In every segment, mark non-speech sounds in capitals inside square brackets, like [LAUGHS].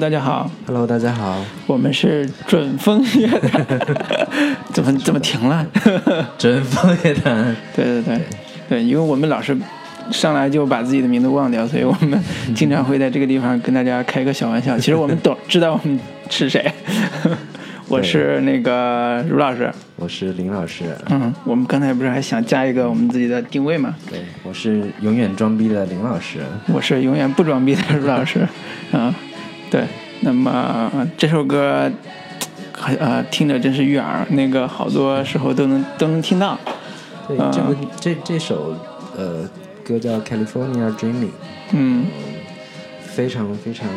大家好，Hello，大家好，我们是准风乐坛，[LAUGHS] 怎么怎么停了？准风乐坛，[LAUGHS] 对对对。对，因为我们老是上来就把自己的名字忘掉，所以我们经常会在这个地方跟大家开个小玩笑。[LAUGHS] 其实我们懂知道我们是谁，我是那个卢老师，我是林老师，嗯，我们刚才不是还想加一个我们自己的定位吗？对，我是永远装逼的林老师，我是永远不装逼的卢老师，啊，对，那么这首歌，很呃听着真是悦耳，那个好多时候都能都能听到，对，啊这个这这首呃歌叫《California Dreaming》，嗯。非常非常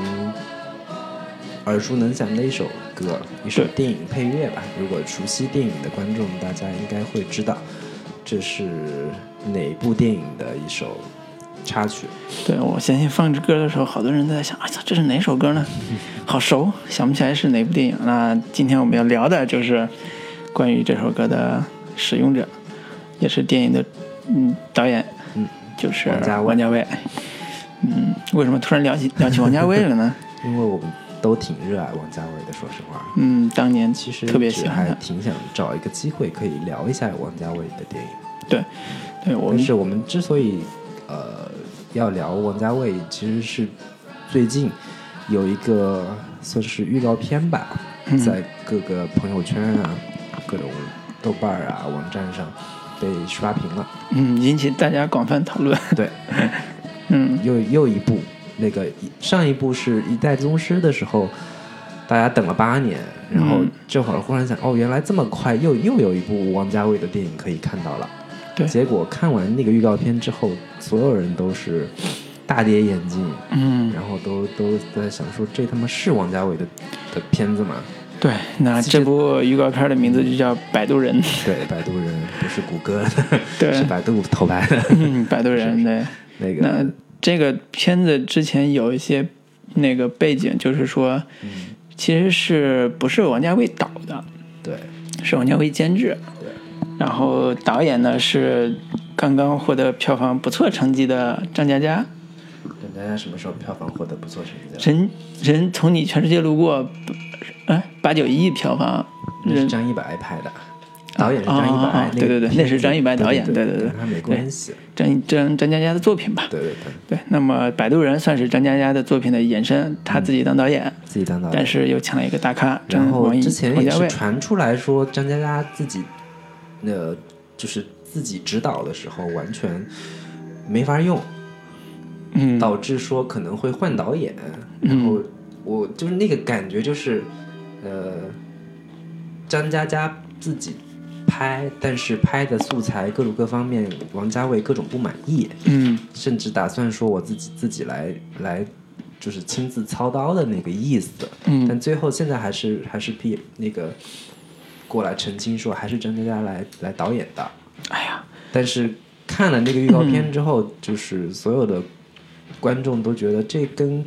耳熟能详的一首歌，一首电影配乐吧。如果熟悉电影的观众，大家应该会知道这是哪部电影的一首插曲。对我相信放这歌的时候，好多人都在想，哎呀，这是哪首歌呢？[LAUGHS] 好熟，想不起来是哪部电影。那今天我们要聊的就是关于这首歌的使用者，也是电影的嗯导演，嗯，就是王家卫王家卫。嗯，为什么突然聊起聊起王家卫了呢？[LAUGHS] 因为我们都挺热爱王家卫的，说实话。嗯，当年其实特别喜欢他。挺想找一个机会可以聊一下王家卫的电影。对，对我们但是我们之所以呃要聊王家卫，其实是最近有一个算是预告片吧，嗯在各个朋友圈啊、各种豆瓣儿啊网站上被刷屏了。嗯引起大家广泛讨论。对，[LAUGHS] 嗯又又一部那个上一部是一代宗师的时候，大家等了八年，然后嗯这会儿忽然想，哦，原来这么快又又有一部王家卫的电影可以看到了。对结果看完那个预告片之后，所有人都是大跌眼镜，嗯，然后都都在想说，这他妈是王家卫的的片子吗？对，那这部预告片的名字就叫《摆渡人》。对，摆渡人 [LAUGHS] 不是谷歌的，对是百度偷拍的嗯，摆渡人 [LAUGHS] 对。那个那个。这个片子之前有一些那个背景，就是说，嗯其实是不是王家卫导的，对是王家卫监制。对然后导演呢是刚刚获得票房不错成绩的张嘉佳。张嘉佳什么时候票房获得不错成绩了？人人从你全世界路过，哎，八九亿票房，人那是张一白拍的，导演是张一白啊，对对对那是张一白导演对对对对跟他没关系。张张张嘉佳的作品吧。对对对，对，那么《摆渡人》算是张嘉佳的作品的延伸，他自己当导演，自己当导演。但是又请了一个大咖，张然后之前也是。传出来说，张嘉佳自己，呃，就是自己指导的时候完全没法用，嗯，导致说可能会换导演。然后我就是那个感觉就是，呃，张嘉佳自己拍，但是拍的素材各种各方面，王家卫各种不满意。嗯甚至打算说我自己自己来来，就是亲自操刀的那个意思。嗯但最后现在还是还是批那个过来澄清说，还是张嘉佳来来导演的。哎呀，但是看了那个预告片之后，就是所有的观众都觉得这跟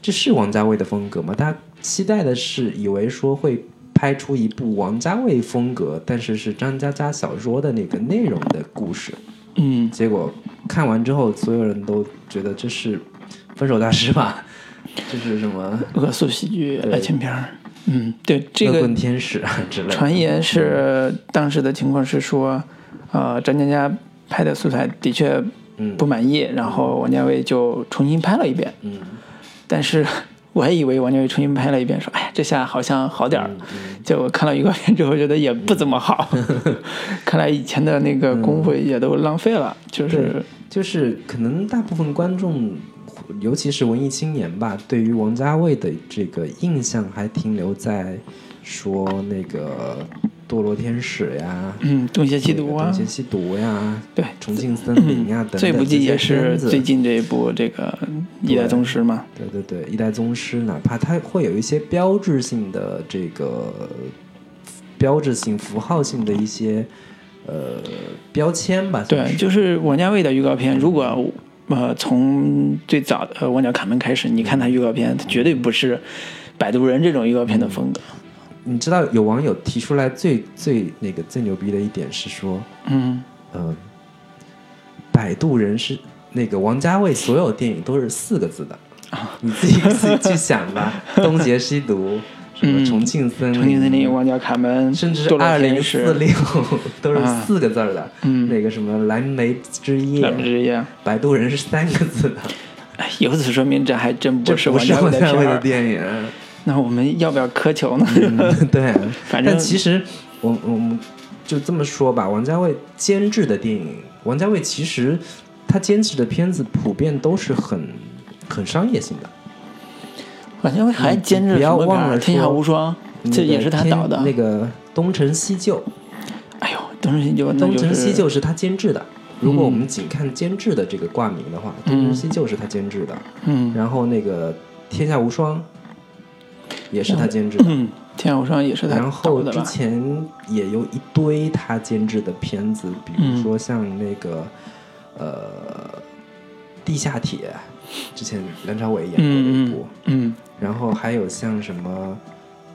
这是王家卫的风格吗？大家期待的是以为说会。拍出一部王家卫风格，但是是张嘉佳小说的那个内容的故事，嗯，结果看完之后，所有人都觉得这是分手大师吧？这是什么恶俗喜剧爱情片儿。嗯，对，这恶个棍天使啊之类的。传言是当时的情况是说，呃，张嘉佳拍的素材的确嗯不满意，然后王家卫就重新拍了一遍。嗯但是我还以为王家卫重新拍了一遍，说，哎，这下好像好点儿。嗯结果看了预告片之后，觉得也不怎么好。[LAUGHS] 看来以前的那个功夫也都浪费了，就是就是可能大部分观众，尤其是文艺青年吧，对于王家卫的这个印象还停留在说那个堕落天使呀，嗯，东邪西毒啊东，邪西毒呀，对，重庆森林呀等等这部剧也是最近这一部这个《一代宗师》嘛。对对对，一代宗师，哪怕它会有一些标志性的这个标志性、符号性的一些呃标签吧。对，就是王家卫的预告片，如果呃从最早的《呃旺角卡门》开始，你看他预告片，它绝对不是《摆渡人》这种预告片的风格。你知道有网友提出来最最那个最牛逼的一点是说，嗯，呃，摆渡人是那个王家卫所有电影都是四个字的，你自己自己去想吧，[LAUGHS] 东邪西毒，什么重庆森林，重庆森林、旺角卡门，甚至二零四六 [LAUGHS] 都是啊四个字儿的，嗯那个什么蓝莓之夜蓝莓之夜。摆渡人是三个字的，哎，由此说明这还真不是王家卫的的。电影。那我们要不要苛求呢？嗯对，[LAUGHS] 反正但其实我我们就这么说吧，王家卫监制的电影，王家卫其实他监制的片子普遍都是很很商业性的。王家卫还监制不要忘了天下说无双》，这也是他导的。那个《东成西就》，哎呦，东成西就，《东成西就》是他监制的。如果我们仅看监制的这个挂名的话，嗯东成西就》是他监制的。嗯然后那个《天下无双》也是他监制的。嗯，天下无双也是他然后之导的吧？前也有一堆他监制的片子，比如说像那个、呃《地下铁》，之前梁朝伟演过的一嗯部，嗯嗯然后还有像什么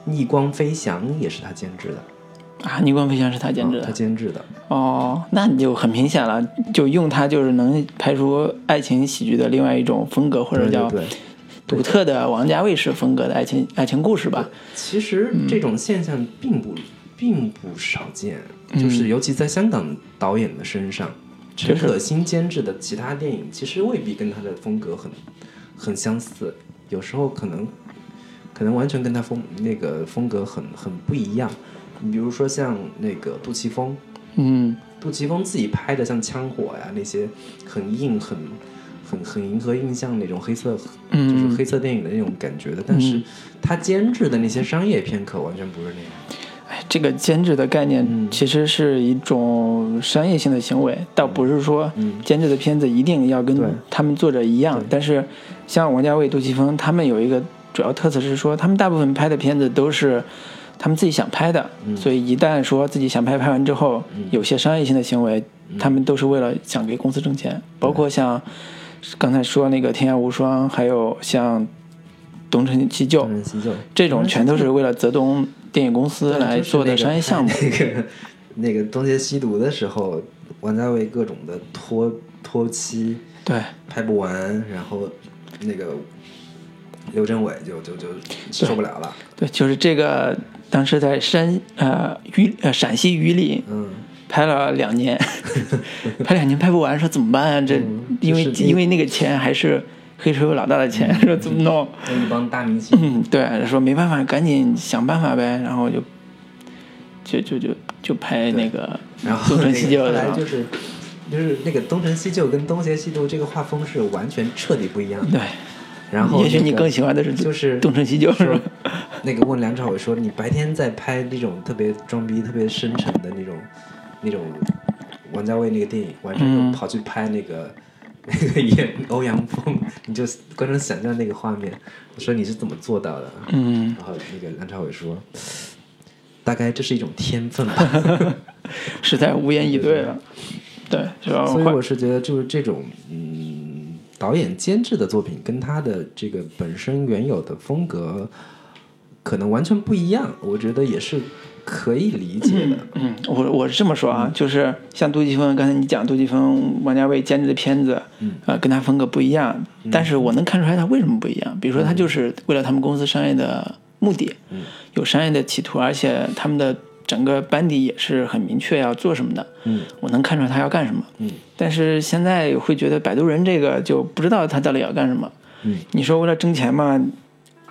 《逆光飞翔》也是他监制的，啊，逆光飞翔是他监制的他。监制的。哦，那你就很明显了，就用它就是能拍出爱情喜剧的另外一种风格，或者叫独特的王家卫式风格的爱情爱情故事吧。其实这种现象并不并不少见，嗯就是尤其在香港导演的身上，陈可辛监制的其他电影其实未必跟他的风格很很相似，有时候可能可能完全跟他风那个风格很很不一样。你比如说像那个杜琪峰，嗯杜琪峰自己拍的像《枪火》呀那些很硬很很很迎合印象那种黑色，就是嗯，黑色电影的那种感觉的，但是他监制的那些商业片可完全不是那样。哎，这个监制的概念嗯。其实是一种商业性的行为，倒不是说嗯。监制的片子一定要跟他们作者一样。但是像王家卫、杜琪峰，他们有一个主要特色是说，他们大部分拍的片子都是他们自己想拍的，嗯。所以一旦说自己想拍，拍完之后，有些商业性的行为，嗯。他们都是为了想给公司挣钱，包括像刚才说那个《天下无双》，还有像《东成西就这种，全都是为了泽东电影公司来做的商业项目。[LAUGHS] 那个那个东邪西毒的时候，王家卫各种的拖拖期对，拍不完，然后那个刘镇伟就就就受不了了，对，就是这个，当时在山呃榆呃陕西榆林嗯，拍了两年，[LAUGHS] 拍两年拍不完，说怎么办啊？这、嗯因为就是因为那个钱还是黑社会老大的钱，[LAUGHS] 说怎么弄？那一帮大明星，嗯，对，说没办法，赶紧想办法呗，然后就就就就就拍那个然后东成西就后来就是就是那个东成西就跟东邪西毒这个画风是完全彻底不一样的。对，然后、也许你更喜欢的是就是东成西就是吧？那个问梁朝伟说：“你白天在拍那种特别装逼、特别深沉的那种那种王家卫那个电影，晚上嗯又跑去拍那个、那 [LAUGHS] 个演欧阳锋，你就观众想象那个画面。我说你是怎么做到的？嗯，然后那个梁朝伟说：大概这是一种天分吧。[LAUGHS] 实在无言以对了。对，所以我是觉得，就是这种嗯，导演监制的作品跟他的这个本身原有的风格可能完全不一样，我觉得也是可以理解的。嗯，我我是这么说啊，就是像杜琪峰，刚才你讲杜琪峰、王家卫监制的片子，嗯呃，跟他风格不一样，但是我能看出来他为什么不一样。比如说，他就是为了他们公司商业的目的，嗯有商业的企图，而且他们的整个班底也是很明确要做什么的，嗯我能看出来他要干什么。嗯但是现在会觉得《摆渡人》这个就不知道他到底要干什么。嗯你说为了挣钱嘛，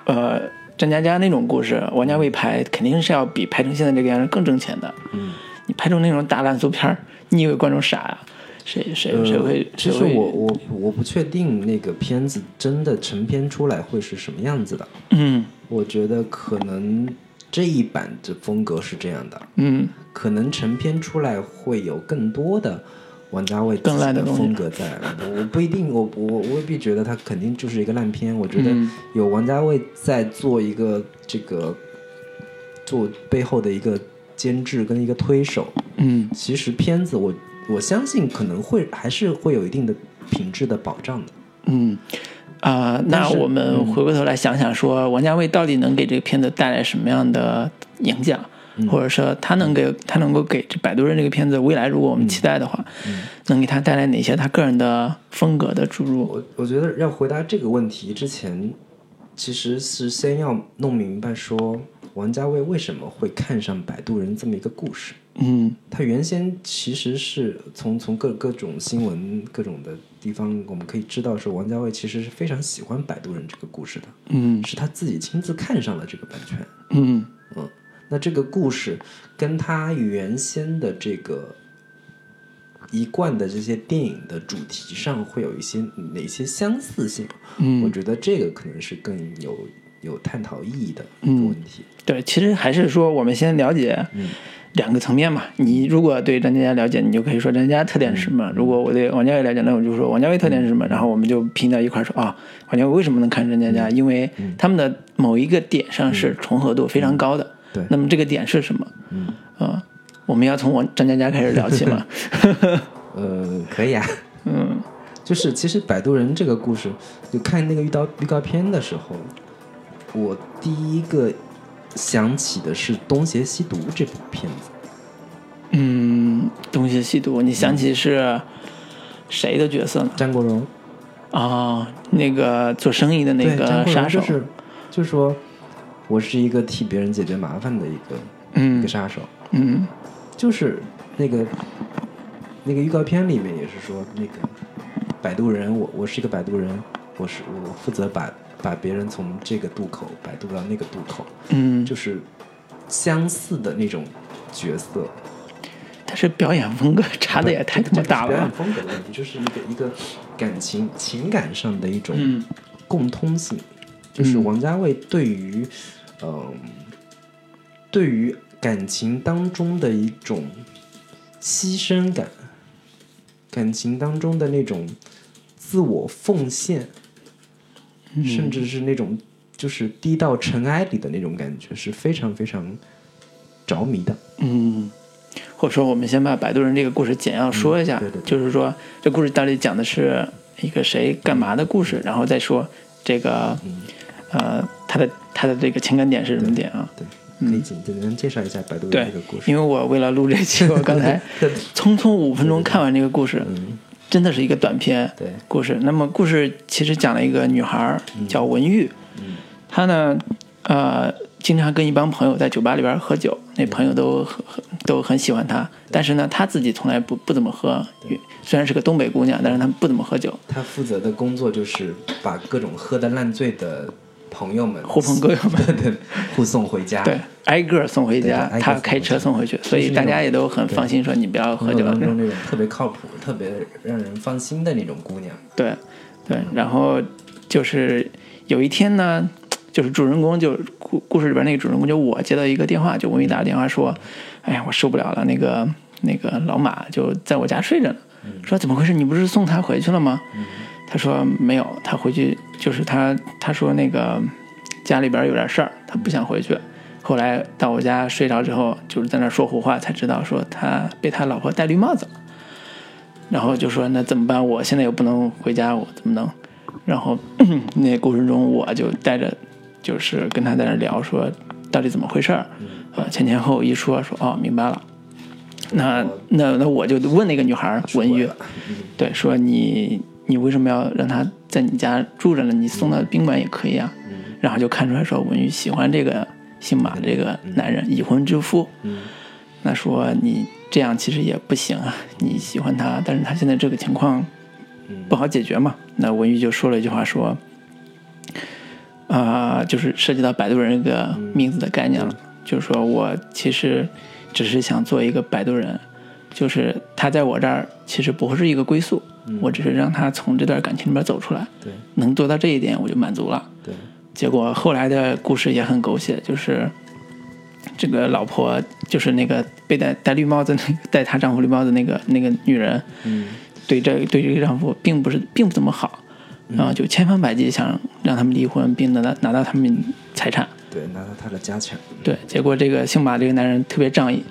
呃，张嘉佳那种故事，王家卫拍肯定是要比拍成现在这个样子更挣钱的。嗯，你拍成那种大烂俗片儿，你以为观众傻呀、谁谁谁会呃？其？实我我我不确定那个片子真的成片出来会是什么样子的。嗯我觉得可能这一版的风格是这样的，嗯可能成片出来会有更多的王家卫更烂的风格在。我我不一定，我我我未必觉得他肯定就是一个烂片。我觉得嗯有王家卫在做一个这个做背后的一个监制跟一个推手，嗯其实片子我我相信可能会还是会有一定的品质的保障的。嗯。啊、那我们回过头来想想说，王家卫到底能给这个片子带来什么样的影响？或者说他能给他能够给这《摆渡人》这个片子未来如果我们期待的话，能给他带来哪些他个人的风格的注入？我我觉得要回答这个问题之前，其实是先要弄明白说王家卫为什么会看上《摆渡人》这么一个故事。嗯。他原先其实是从从各各种新闻各种的地方，我们可以知道说王家卫其实是非常喜欢《摆渡人》这个故事的，嗯。是他自己亲自看上了这个版权。嗯那这个故事跟他原先的这个一贯的这些电影的主题上会有一些哪些相似性？嗯我嗯，觉得这个可能是更有有探讨意义的一个问题。对，其实还是说我们先了解嗯两个层面嘛。你如果对张嘉佳了解，你就可以说张嘉佳特点是什么；如果我对王家卫了解，那我就说王家卫特点是什么。然后我们就拼到一块儿说啊，王家卫为什么能看张嘉佳？因为他们的某一个点上是重合度非常高的。对那么这个点是什么？嗯啊，我们要从我张嘉佳开始聊起吗。[LAUGHS] 呃，可以啊。嗯就是其实《摆渡人》这个故事，就看那个预告预告片的时候，我第一个想起的是《东邪西毒》这部片子。嗯，东邪西毒，你想起是谁的角色呢？张国荣，啊、那个做生意的那个杀手。就是就是说，我是一个替别人解决麻烦的一个、一嗯个杀手，嗯。就是那个那个预告片里面也是说，那个摆渡人，我我是一个摆渡人，我是我负责把把别人从这个渡口摆渡到那个渡口，嗯，就是相似的那种角色。但是表演风格差的也太他妈大了。表演。风格的问题，就是一个一个感情情感上的一种嗯。共通性，就是王家卫对于嗯、对于感情当中的一种牺牲感，感情当中的那种自我奉献，甚至是那种就是低到尘埃里的那种感觉，是非常非常着迷的。嗯，或者说我们先把《摆渡人》这个故事简要说一下，嗯对对对。就是说这故事到底讲的是一个谁干嘛的故事，然后再说这个、呃他的他的这个情感点是什么点啊？对，可以简简单介绍一下摆渡对人这个故，事。因为我为了录这期，我刚才 [LAUGHS] 匆匆五分钟看完这个故事，嗯，真的是一个短片对，故事。那么故事其实讲了一个女孩叫文玉，嗯。她呢，呃，经常跟一帮朋友在酒吧里边喝酒，那朋友都很很都很喜欢她，但是呢，她自己从来不不怎么喝，虽然是个东北姑娘，但是她不怎么喝酒，她负责的工作就是把各种喝的烂醉的朋友们、狐朋狗友们 [LAUGHS] 对对护送回家。对，挨个送回家啊对挨，个她开车送回去，所以大家也都很放心，说你不要喝酒那种特别靠谱、特别让人放心的那种姑娘。[LAUGHS] 对，对，然后就是有一天呢，就是主人公就故故事里边那个主人公就我接到一个电话，就文宇打个电话说，哎呀，我受不了了，那个那个老马就在我家睡着呢，说怎么回事？你不是送他回去了吗？他说没有，他回去就是他他说那个家里边有点事儿，他不想回去。后来到我家睡着之后，就是在那说胡话，才知道说他被他老婆戴绿帽子了。然后就说那怎么办？我现在又不能回家，我怎么能？然后那过程中我就带着，就是跟他在那聊说到底怎么回事儿，呃前前后后一说说哦明白了。那那那我就问那个女孩儿文玉，对，说你你为什么要让他在你家住着呢？你送到宾馆也可以啊。然后就看出来说文玉喜欢这个姓马这个男人，已婚之夫。那说你这样其实也不行啊，[LAUGHS] 你喜欢他，但是他现在这个情况不好解决嘛。那文玉就说了一句话说，啊、就是涉及到摆渡人这个名字的概念了，就是说我其实只是想做一个摆渡人，就是他在我这儿其实不是一个归宿，我只是让他从这段感情里面走出来，对。能做到这一点我就满足了。对，结果后来的故事也很狗血，就是这个老婆就是那个被戴戴绿帽子那个 [LAUGHS] 戴她丈夫绿帽子那个那个女人，嗯。对这对这个丈夫并不是并不怎么好，然后就千方百计想让他们离婚，并拿到拿到他们财产。对，拿到他的家产，对，结果这个姓马这个男人特别仗义，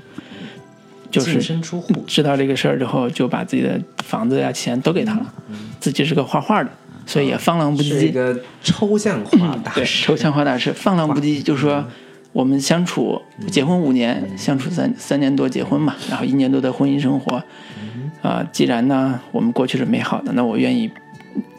就是净身出户。知道这个事儿之后，就把自己的房子呀、钱都给他了。自己是个画画的，所以也放浪不是一羁。个抽象画大对，师，抽象画大师，放浪不羁，就说，我们相处结婚五年，相处三三年多结婚嘛，然后一年多的婚姻生活，啊、既然呢我们过去是美好的，那我愿意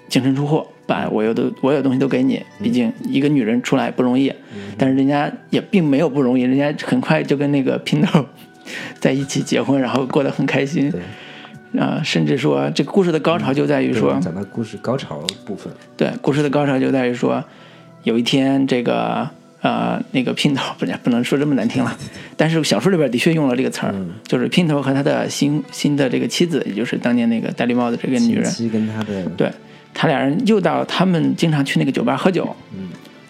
净身出户，把我有的我有东西都给你。毕竟一个女人出来不容易，但是人家也并没有不容易，人家很快就跟那个姘头 [LAUGHS] 在一起结婚，然后过得很开心。对，啊、甚至说这个故事的高潮就在于说，讲到故事高潮部分，对，故事的高潮就在于说，有一天这个呃那个姘头不是不能说这么难听了，[LAUGHS] 但是小说里边的确用了这个词儿，就是姘头和他的新新的这个妻子，也就是当年那个戴绿帽子这个女人，妻跟他的对他俩人又到他们经常去那个酒吧喝酒，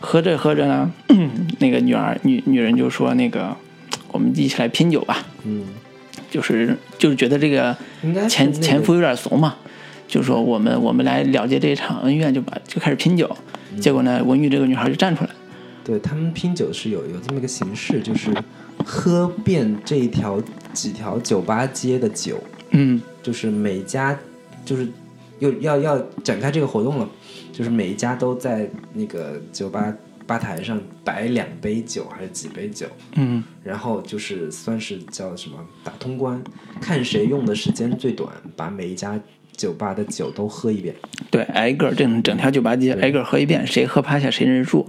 喝着喝着呢，[CLEARS THROAT] 那个女儿女女人就说那个我们一起来拼酒吧，嗯，就是就是觉得这个前那个前夫有点怂嘛，就说我们我们来了结这场恩怨，就把就开始拼酒。嗯。结果呢，文玉这个女孩就站出来，对他们拼酒是有有这么一个形式，就是喝遍这一条几条酒吧街的酒，嗯。就是每家就是又要要展开这个活动了，就是每一家都在那个酒吧吧台上摆两杯酒还是几杯酒，嗯然后就是算是叫什么打通关，看谁用的时间最短，把每一家酒吧的酒都喝一遍。对，挨个儿整整条酒吧街挨个儿喝一遍，谁喝趴下谁认输。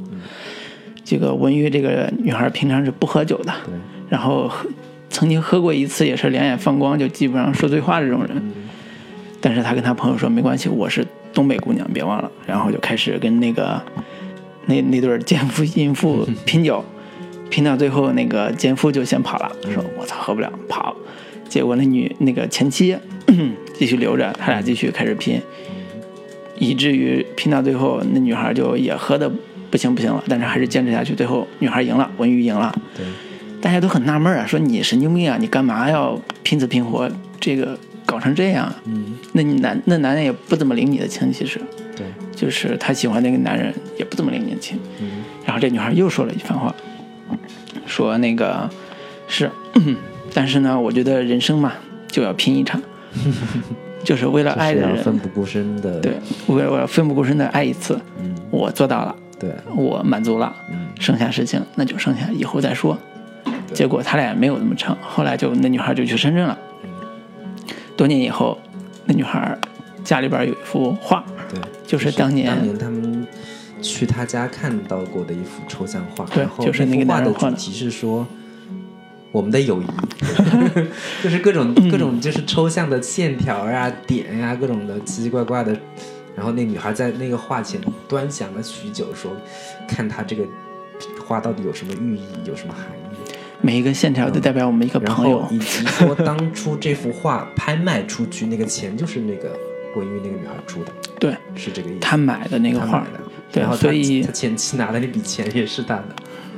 这个文玉这个女孩平常是不喝酒的，然后喝曾经喝过一次，也是两眼放光，就基本上说醉话这种人。但是她跟她朋友说没关系，我是东北姑娘，别忘了。然后就开始跟那个那那对儿奸夫淫妇 [LAUGHS] 拼酒，拼到最后，那个奸夫就先跑了，说我操喝不了，跑。结果那女那个前妻 [CLEARS THROAT] 继续留着，他俩继续开始拼，以至于拼到最后，那女孩就也喝的不行不行了，但是还是坚持下去，最后女孩赢了，文玉赢了。对，大家都很纳闷啊，说你神经病啊，你干嘛要拼死拼活这个搞成这样那你男那男的也不怎么领你的情，其实。对，就是她喜欢那个男人也不怎么领你的情。嗯然后这女孩又说了一番话，说那个是，[CLEARS THROAT] 但是呢，我觉得人生嘛就要拼一场，[LAUGHS] 就是为了爱的人，奋不顾身的，对，为了我要奋不顾身的爱一次，嗯，我做到了，对，我满足了，嗯。剩下事情那就剩下以后再说。结果他俩没有那么成，后来就那女孩就去深圳了。多年以后，那女孩家里边有一幅画，对，就是当年当年他们去他家看到过的一幅抽象画，对然后就是那个幅画的的主题是说。我们的友谊 [LAUGHS] [LAUGHS] 就是各种嗯各种就是抽象的线条呀、点呀，各种的奇奇怪怪的。然后那女孩在那个画前端详了许久，说：“看她这个画到底有什么寓意，有什么含义。”每一个线条都代表我们一个然朋友后。以及说当初这幅画拍卖出去，那个钱就是那个文玉那个女孩住的，对。是这个意思。他买的那个画，的，对然后所以他前妻拿的那笔钱也是他的，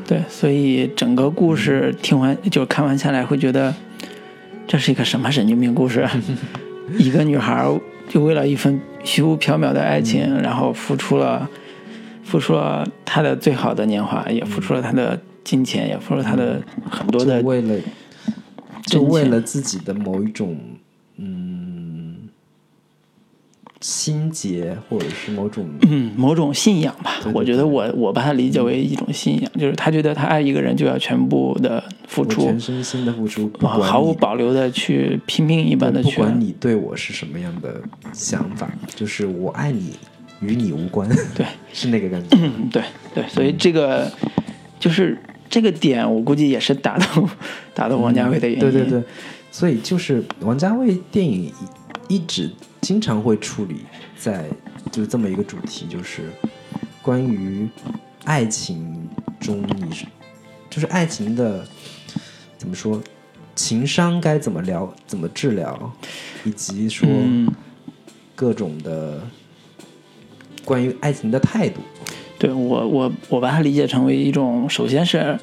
对，所以整个故事听完就看完下来，会觉得这是一个什么神经病故事？啊。[LAUGHS] 一个女孩就为了一份虚无缥缈的爱情，嗯。然后付出了付出了她的最好的年华，也付出了她的金钱，也付出了她的很多的为了就为了自己的某一种嗯心结，或者是某种嗯某种信仰吧。对对我觉得我我把它理解为一种信仰，就是他觉得他爱一个人就要全部的付出全，身心的付出，不毫无保留的去拼命一般的去。不管你对我是什么样的想法，就是我爱你，与你无关，对，[LAUGHS] 是那个感觉。嗯，对对，所以这个就是这个点，我估计也是打动 [LAUGHS] 打动王家卫的原因。对对对，所以就是王家卫电影一一直经常会处理在就是这么一个主题，就是关于爱情中你是就是爱情的怎么说，情商该怎么聊怎么治疗，以及说嗯，各种的关于爱情的态度。对我我我把它理解成为一种，首先是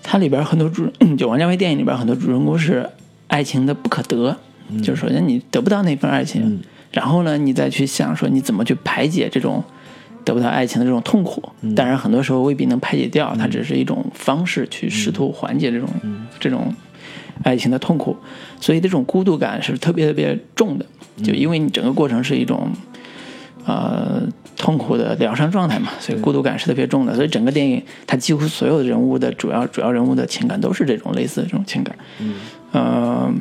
它里边很多主，[CLEARS THROAT] 就王家卫电影里边很多主人公是爱情的不可得，就是首先你得不到那份爱情，嗯然后呢，你再去想说你怎么去排解这种得不到爱情的这种痛苦。当然，很多时候未必能排解掉，它只是一种方式去试图缓解这种、这种爱情的痛苦。所以这种孤独感是特别特别重的，就因为你整个过程是一种呃痛苦的疗伤状态嘛，所以孤独感是特别重的。所以整个电影它几乎所有的人物的主要主要人物的情感都是这种类似的这种情感。嗯，呃，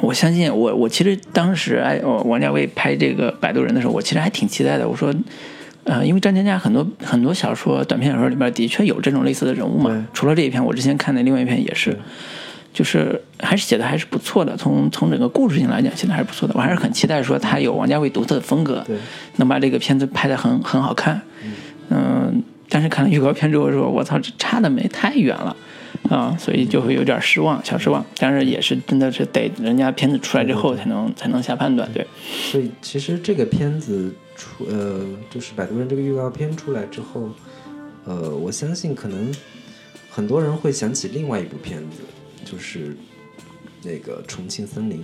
我相信我我其实当时哎，王家卫拍这个《摆渡人》的时候，我其实还挺期待的。我说。呃，因为张嘉佳很多很多小说、短篇小说里边的确有这种类似的人物嘛。除了这一篇，我之前看的另外一篇也是，就是还是写的还是不错的。从从整个故事性来讲，写的还是不错的。我还是很期待说他有王家卫独特的风格，能把这个片子拍得很很好看。嗯、但是看了预告片之后说，我操，这差的没太远了。啊，所以就会有点失望，小失望。但是也是真的是得人家片子出来之后才能才能下判断，对，所以其实这个片子出呃，就是《摆渡人》这个预告片出来之后，呃，我相信可能很多人会想起另外一部片子，就是那个《重庆森林》，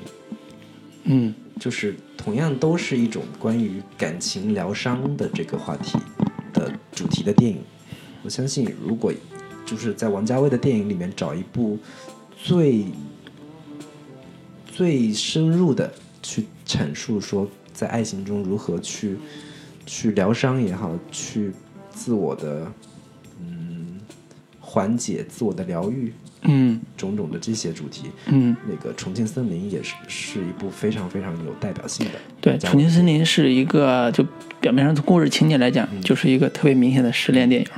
嗯就是同样都是一种关于感情疗伤的这个话题的主题的电影。我相信，如果就是在王家卫的电影里面找一部最最深入的去阐述说在爱情中如何去去疗伤也好，去自我的嗯缓解、自我的疗愈。嗯种种的这些主题，嗯，那个《重庆森林》也是是一部非常非常有代表性的。对，《重庆森林》是一个就表面上从故事情节来讲，就是一个特别明显的失恋电影。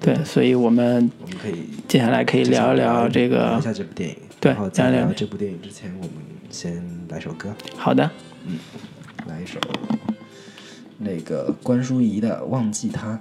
对 [LAUGHS] 对，所以我们我们可以接下来可以聊一聊这个聊一。下这部电影。对然后在聊一聊聊这部电影之前，我们先来首歌，好的，嗯来一首那个关淑怡的《忘记他》。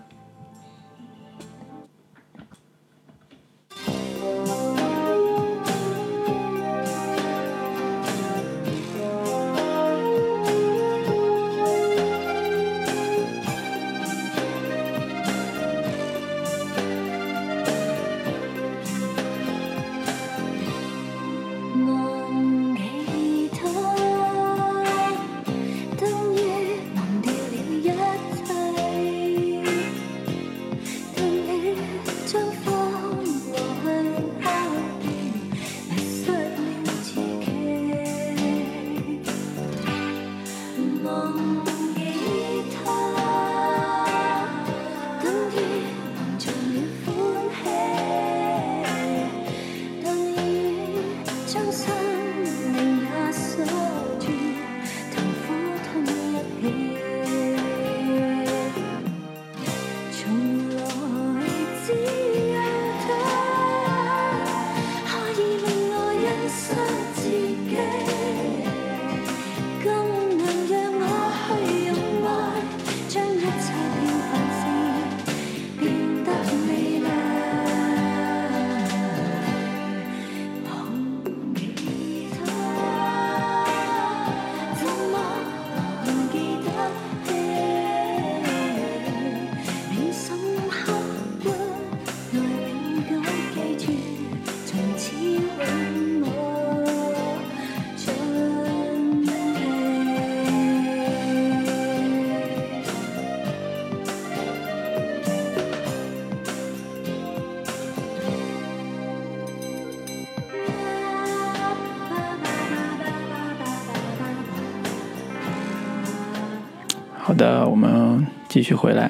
的，我们继续回来。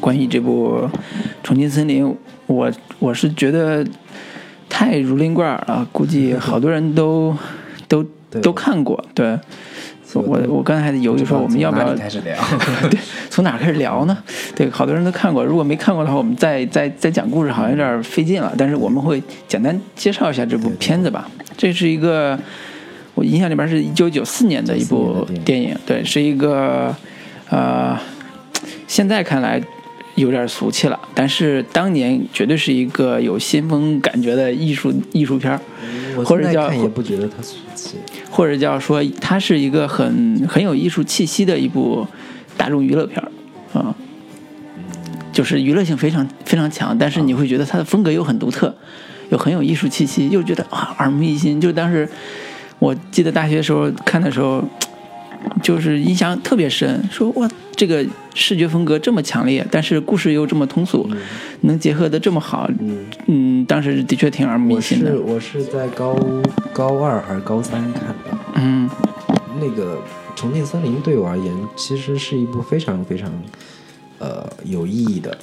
关于这部《重庆森林》，我我是觉得太如林贯耳了，估计好多人都都都看过。对，我我刚才还犹豫说我们要不要开始聊？[LAUGHS] 对，从哪儿开始聊呢？对，好多人都看过。如果没看过的话，我们再再再讲故事，好像有点费劲了。但是我们会简单介绍一下这部片子吧。这是一个我印象里边是一九九四年的一部94年的电影，对，是一个呃，现在看来有点俗气了，但是当年绝对是一个有先锋感觉的艺术艺术片儿。或者叫也不觉得它俗气。或者叫说它是一个很很有艺术气息的一部大众娱乐片儿啊、就是娱乐性非常非常强，但是你会觉得它的风格又很独特，又很有艺术气息，又觉得啊耳目一新。就当时我记得大学的时候看的时候，[TSK] 就是印象特别深，说哇这个视觉风格这么强烈，但是故事又这么通俗，能结合的这么好，嗯，嗯，当时的确挺耳目我一新的。是，我是在高高二还是高三看的，嗯。那个《重庆森林》对我而言，其实是一部非常非常呃有意义的，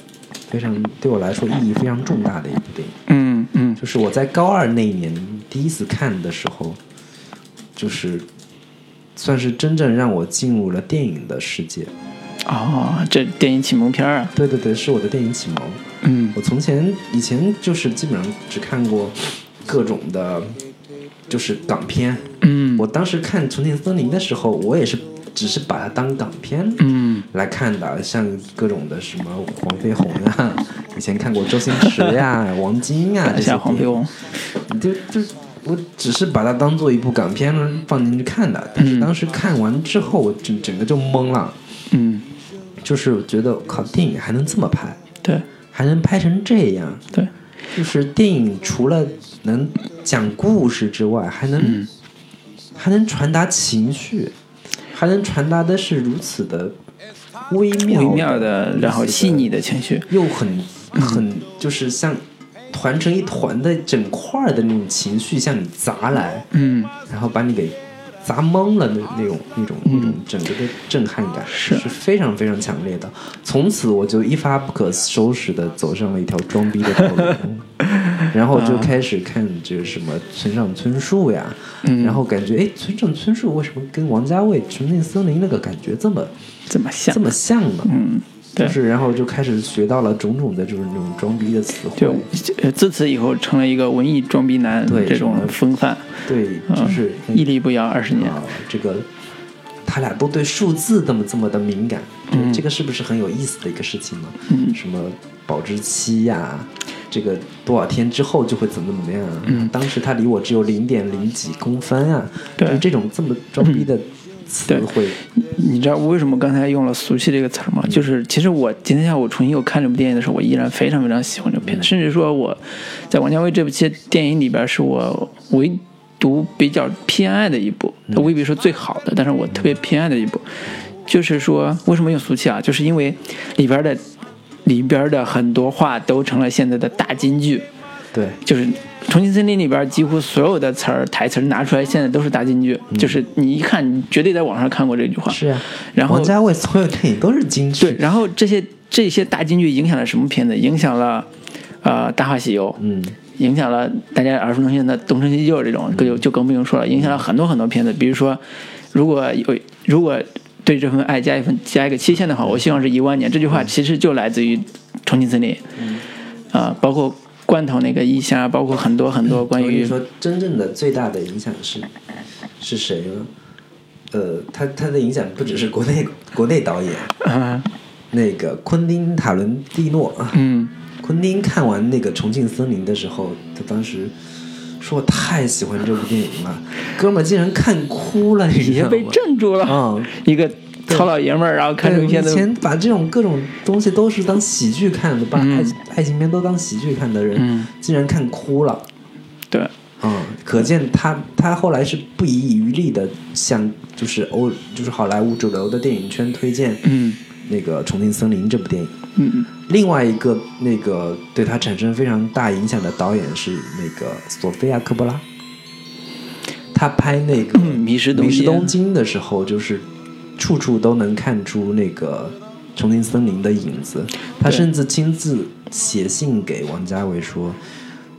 非常对我来说意义非常重大的一部电影。嗯嗯。就是我在高二那一年第一次看的时候，就是算是真正让我进入了电影的世界。哦，这电影启蒙片儿啊，对对对，是我的电影启蒙。嗯我从前以前就是基本上只看过各种的，就是港片。嗯我当时看《重庆森林》的时候，我也是只是把它当港片嗯来看的，像各种的什么黄飞鸿呀，[LAUGHS] 以前看过周星驰呀、[LAUGHS] 王晶啊这些下黄飞鸿，就就我只是把它当做一部港片放进去看的，但是当时看完之后，我整整个就懵了，嗯，就是觉得靠，电影还能这么拍，对。还能拍成这样，对，就是电影除了能讲故事之外，还能、嗯。还能传达情绪，还能传达的是如此的微妙微妙的，然后细腻的，的情绪，又很很就是像团成一团的整块儿的那种情绪向你砸来，嗯。然后把你给砸懵了的那种那种那种整个的震撼感是。是非常非常强烈的。从此我就一发不可收拾的走上了一条装逼的道路，[LAUGHS] 然后就开始看这个什么村上春树呀，嗯，然后感觉哎，村上春树为什么跟王家卫《重庆森林》那个感觉这么这么像。这，么像呢？嗯，对就，是然后就开始学到了种种的就是那种装逼的词汇。就，呃自此以后成了一个文艺装逼男对这种风范，对，就是嗯屹立不摇二十年，啊，这个他俩都对数字这么这么的敏感，嗯。这个是不是很有意思的一个事情呢？嗯。什么保质期呀、这个多少天之后就会怎么怎么样啊？嗯。当时他离我只有零点零几公分啊，对。就是这种这么装逼的词对汇，你知道为什么刚才用了“俗气”这个词儿吗？就是其实我今天下午重新又看这部电影的时候，我依然非常非常喜欢这部片子，甚至说我在王家卫这部些电影里边是我唯独比较偏爱的一部，我未必说最好的，但是我特别偏爱的一部。就是说，为什么用俗气啊？就是因为里边的里边的很多话都成了现在的大金句。对，就是《重庆森林》里边几乎所有的词儿、台词儿拿出来，现在都是大金句，就是你一看，你绝对在网上看过这句话。是啊，然后王家卫所有电影都是金句，对，然后这些这些大金句影响了什么片子？影响了呃《大话西游》，嗯，影响了大家耳熟能详的《东成西就》这种，就就更不用说了，影响了很多很多片子。比如说，如果有如果对这份爱加一份加一个期限的话，我希望是一万年。这句话其实就来自于《重庆森林》，嗯。啊、包括罐头那个意象啊，包括很多很多关于说，真正的最大的影响是是谁呢？呃，他他的影响不只是国内国内导演，啊。那个昆汀塔伦蒂诺，嗯。昆汀看完那个《重庆森林》的时候，他当时说我太喜欢这部电影了，哥们儿竟然看哭了，已经 [LAUGHS] 被？镇住了，嗯，一个糙老爷们儿，然后看以个片子，前把这种各种东西都是当喜剧看的，把嗯。爱、爱情片都当喜剧看的人，嗯。竟然看哭了。对，嗯，可见他他后来是不遗余力的向就是欧就是好莱坞主流的电影圈推荐嗯。那个《重庆森林》这部电影。嗯。另外一个那个对他产生非常大影响的导演是那个索菲亚·科波拉，他拍那个《迷失东京》的时候，就是处处都能看出那个重庆森林的影子。他甚至亲自写信给王家卫说，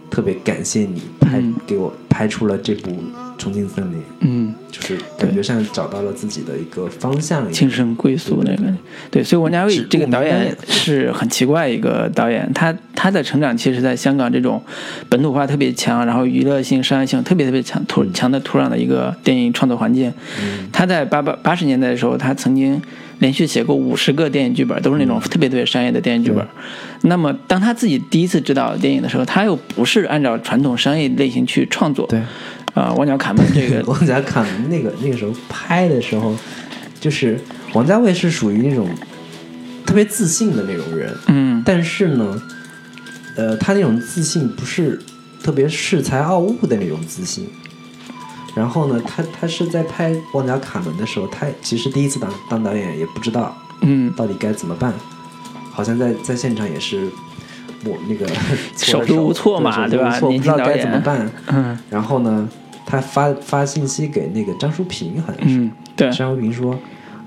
特别感谢你拍、嗯给我拍出了这部《重庆森林》，嗯，就是感觉像找到了自己的一个方向一样。轻声贵俗那个，对，所以王家卫这个导演是很奇怪一个导演，他他的成长其实在香港这种本土化特别强，然后娱乐性、商业性特别特别强土强的土壤的一个电影创作环境。他在八八八十年代的时候，他曾经连续写过五十个电影剧本，都是那种特别特别商业的电影剧本。那么当他自己第一次执导电影的时候，他又不是按照传统商业类型去创作。对，啊、呃，《旺角卡门》这个 [LAUGHS] 王家卡门那个那个时候拍的时候，就是王家卫是属于那种特别自信的那种人，嗯但是呢，呃，他那种自信不是特别恃才傲物的那种自信。然后呢，他他是在拍《旺角卡门》的时候，他其实第一次当当导演也不知道嗯，到底该怎么办，好像在在现场也是我那个 [LAUGHS] 手足无措嘛对对吧手足无措不知道该怎么办。嗯然后呢，他发发信息给那个张淑平，好像是、嗯，对。张淑平说：“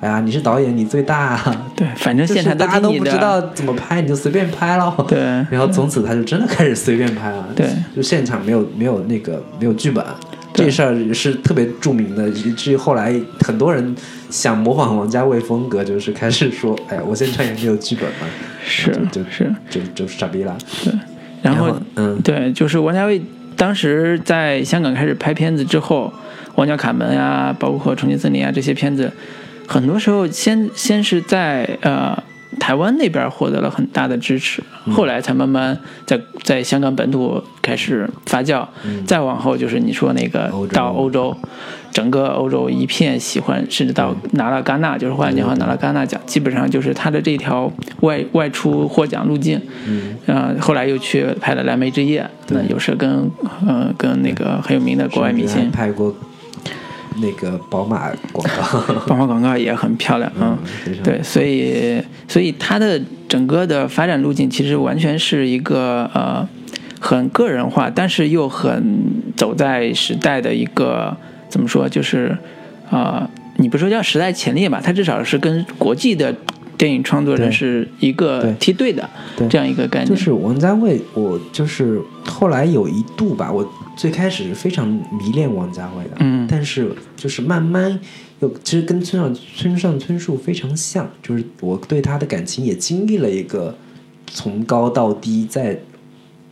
哎呀，你是导演，你最大啊，对，反正现场大家都不知道怎么拍，你就随便拍咯。”对。然后从此他就真的开始随便拍了，对，就现场没有没有那个没有剧本，这事儿是特别著名的，以至于后来很多人想模仿王家卫风格，就是开始说，哎呀，我现场也没有剧本嘛，是就就是。就就傻逼了。然后然后嗯。对，就是王家卫当时在香港开始拍片子之后，《王家卡门》呀，包括《重庆森林》啊这些片子，很多时候先先是在呃台湾那边获得了很大的支持，后来才慢慢在在香港本土开始发酵，再往后就是你说那个欧洲。到欧洲。整个欧洲一片喜欢，甚至到拿了戛纳，就是《花样年华》拿了戛纳奖，基本上就是他的这条外外出获奖路径。嗯，呃，后来又去拍了《蓝莓之夜》，那又是跟呃跟那个很有名的国外明星，[LAUGHS] 拍过那个宝马广告，宝马广告也很漂亮，嗯，对，所以所以他的整个的发展路径其实完全是一个呃很个人化，但是又很走在时代的一个怎么说，就是呃，你不说叫时代前列吧，它至少是跟国际的电影创作人是一个梯队的对。这样一个概念，就是王家卫，我就是后来有一度吧，我最开始是非常迷恋王家卫的，嗯。但是就是慢慢又其实跟村上村上春树非常像，就是我对他的感情也经历了一个从高到低，再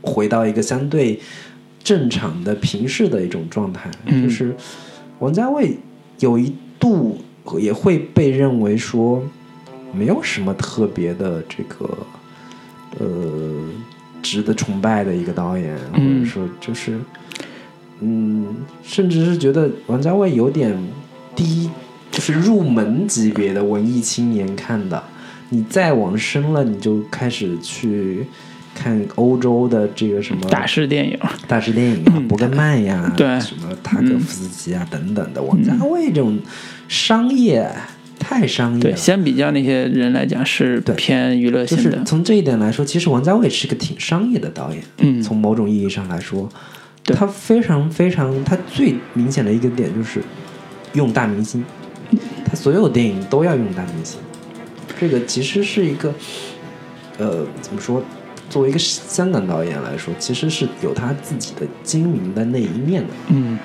回到一个相对正常的平视的一种状态，嗯。就是王家卫有一度也会被认为说没有什么特别的这个呃值得崇拜的一个导演，或嗯者说就是嗯，甚至是觉得王家卫有点低，就是入门级别的文艺青年看的。你再往深了，你就开始去看欧洲的这个什么大师电影，大师电影啊，嗯伯格曼呀，对什么塔可夫斯基啊、等等的，王家卫这种商业太商业对，了。相比较那些人来讲是对偏娱乐性的，就是从这一点来说，其实王家卫是个挺商业的导演。嗯从某种意义上来说，对他非常非常，他最明显的一个点就是用大明星，他所有电影都要用大明星。这个其实是一个，呃，怎么说？作为一个香港导演来说，其实是有他自己的精明的那一面的。嗯，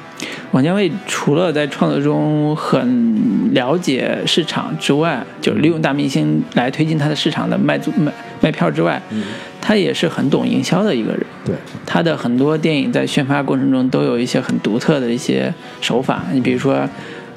王家卫除了在创作中很了解市场之外，就是利用大明星来推进他的市场的卖租卖卖票之外，嗯，他也是很懂营销的一个人。对，他的很多电影在宣发过程中都有一些很独特的一些手法，你比如说。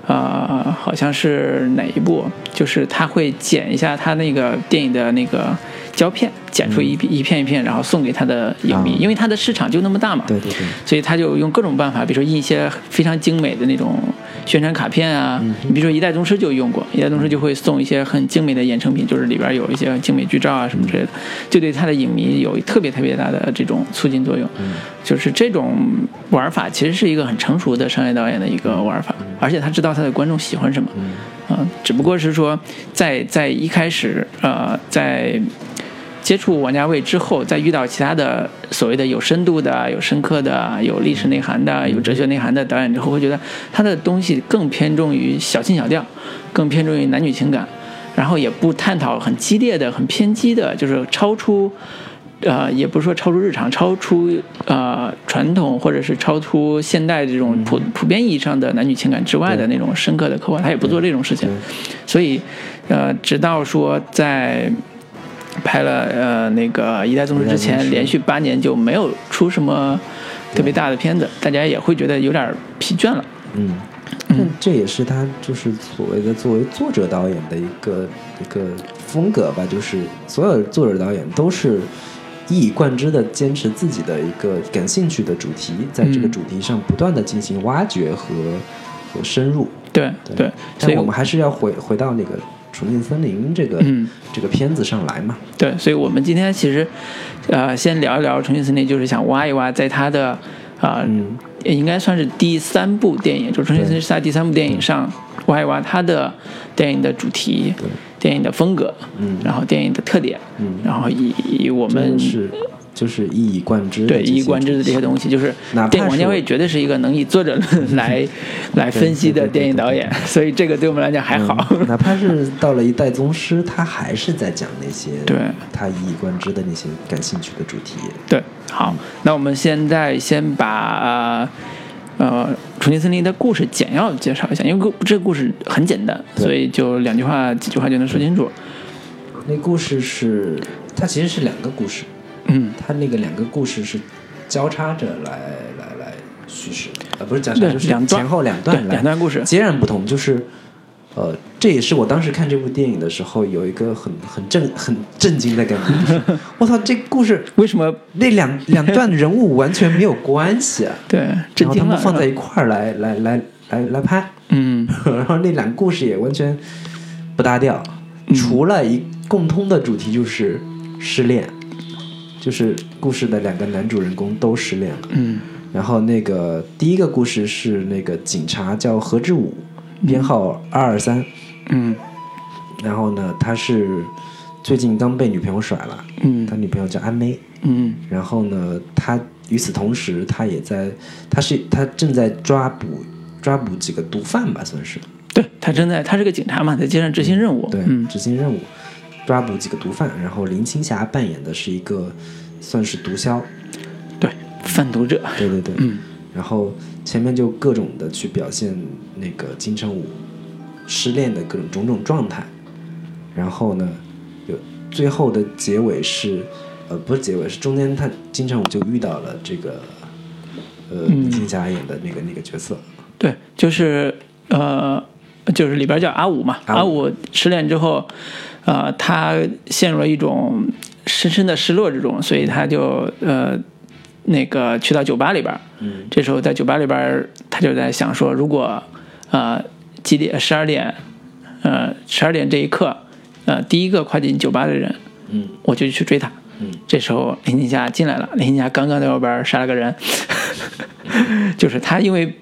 呃，好像是哪一部？就是他会剪一下他那个电影的那个胶片，剪出一一片一片，然后送给他的影迷，啊。因为他的市场就那么大嘛。对对对，所以他就用各种办法，比如说印一些非常精美的那种宣传卡片啊，嗯你比如说一代宗师就用过，一代宗师就会送一些很精美的衍生品，就是里边有一些精美剧照啊什么之类的，就对他的影迷有特别特别大的这种促进作用。嗯。就是这种玩法其实是一个很成熟的商业导演的一个玩法，而且他知道他的观众喜欢什么，嗯。啊、只不过是说在在一开始呃在。接触王家卫之后，再遇到其他的所谓的有深度的、有深刻的、有历史内涵的、有哲学内涵的导演之后，会觉得他的东西更偏重于小情小调，更偏重于男女情感，然后也不探讨很激烈的、很偏激的，就是超出。呃，也不是说超出日常，超出呃传统或者是超出现代这种普普遍意义上的男女情感之外的那种深刻的刻画，他也不做这种事情。所以，呃，直到说在拍了呃那个《一代宗师》之前，连续八年就没有出什么特别大的片子，大家也会觉得有点疲倦了。嗯，但这也是他就是所谓的作为作者导演的一个一个风格吧，就是所有作者导演都是一以贯之的坚持自己的一个感兴趣的主题，在这个嗯。主题上不断的进行挖掘和和深入。对对，所以但我们还是要回回到那个《重庆森林》这个、嗯。这个片子上来嘛。对，所以我们今天其实呃先聊一聊《重庆森林》，就是想挖一挖在他的啊、嗯。应该算是第三部电影，就《重庆森林》是他第三部电影上挖一挖他的电影的主题、电影的风格，嗯。然后电影的特点，嗯。然后以以我们是就是一以贯之的对一以贯之的这些东西，就是电哪怕是我王家卫绝对是一个能以作者论 [LAUGHS] 来来分析的电影导演，所以这个对我们来讲还好。嗯哪怕是到了一代宗师，他还是在讲那些对他一以贯之的那些感兴趣的主题。对，好，那我们现在先把呃《重庆森林》的故事简要介绍一下，因为故这个故事很简单，所以就两句话、几句话就能说清楚。那故事是，它其实是两个故事，嗯，它那个两个故事是交叉着来来来叙事的，呃，不是交叉，就是两前后两段，来两段故事。截然不同，就是。呃，这也是我当时看这部电影的时候有一个很很震 [LAUGHS] 很震惊的感觉，就是我操，这故事为什么？那两 [LAUGHS] 两段人物完全没有关系啊，[LAUGHS] 对然后他们放在一块儿来来来来来拍，嗯。然后那两个故事也完全不搭调，嗯。除了一共通的主题就是失恋，就是故事的两个男主人公都失恋了。嗯。然后那个第一个故事是那个警察叫何志武，编号二二三，嗯。然后呢他是最近刚被女朋友甩了，嗯。他女朋友叫安妹，嗯。然后呢他与此同时他也在，他是他正在抓捕抓捕几个毒贩吧，算是。对他正在，他是个警察嘛，在街上执行任务。对，嗯。执行任务，抓捕几个毒贩。然后林青霞扮演的是一个算是毒枭，对，贩毒者。对对对。嗯然后前面就各种的去表现那个金城武失恋的各种种种状态。然后呢，有最后的结尾是，呃，不是结尾，是中间他金城武就遇到了这个，呃，嗯林青霞演的那个那个角色。对，就是呃，就是里边叫阿五嘛，阿阿五失恋之后，呃，他陷入了一种深深的失落之中，所以他就呃那个去到酒吧里边，嗯这时候在酒吧里边，他就在想说，如果呃几点十二点，呃十二点这一刻，呃第一个跨进酒吧的人，嗯我就去追他。嗯这时候林青霞进来了，林青霞刚刚在外边杀了个人，[LAUGHS] 就是他因为呃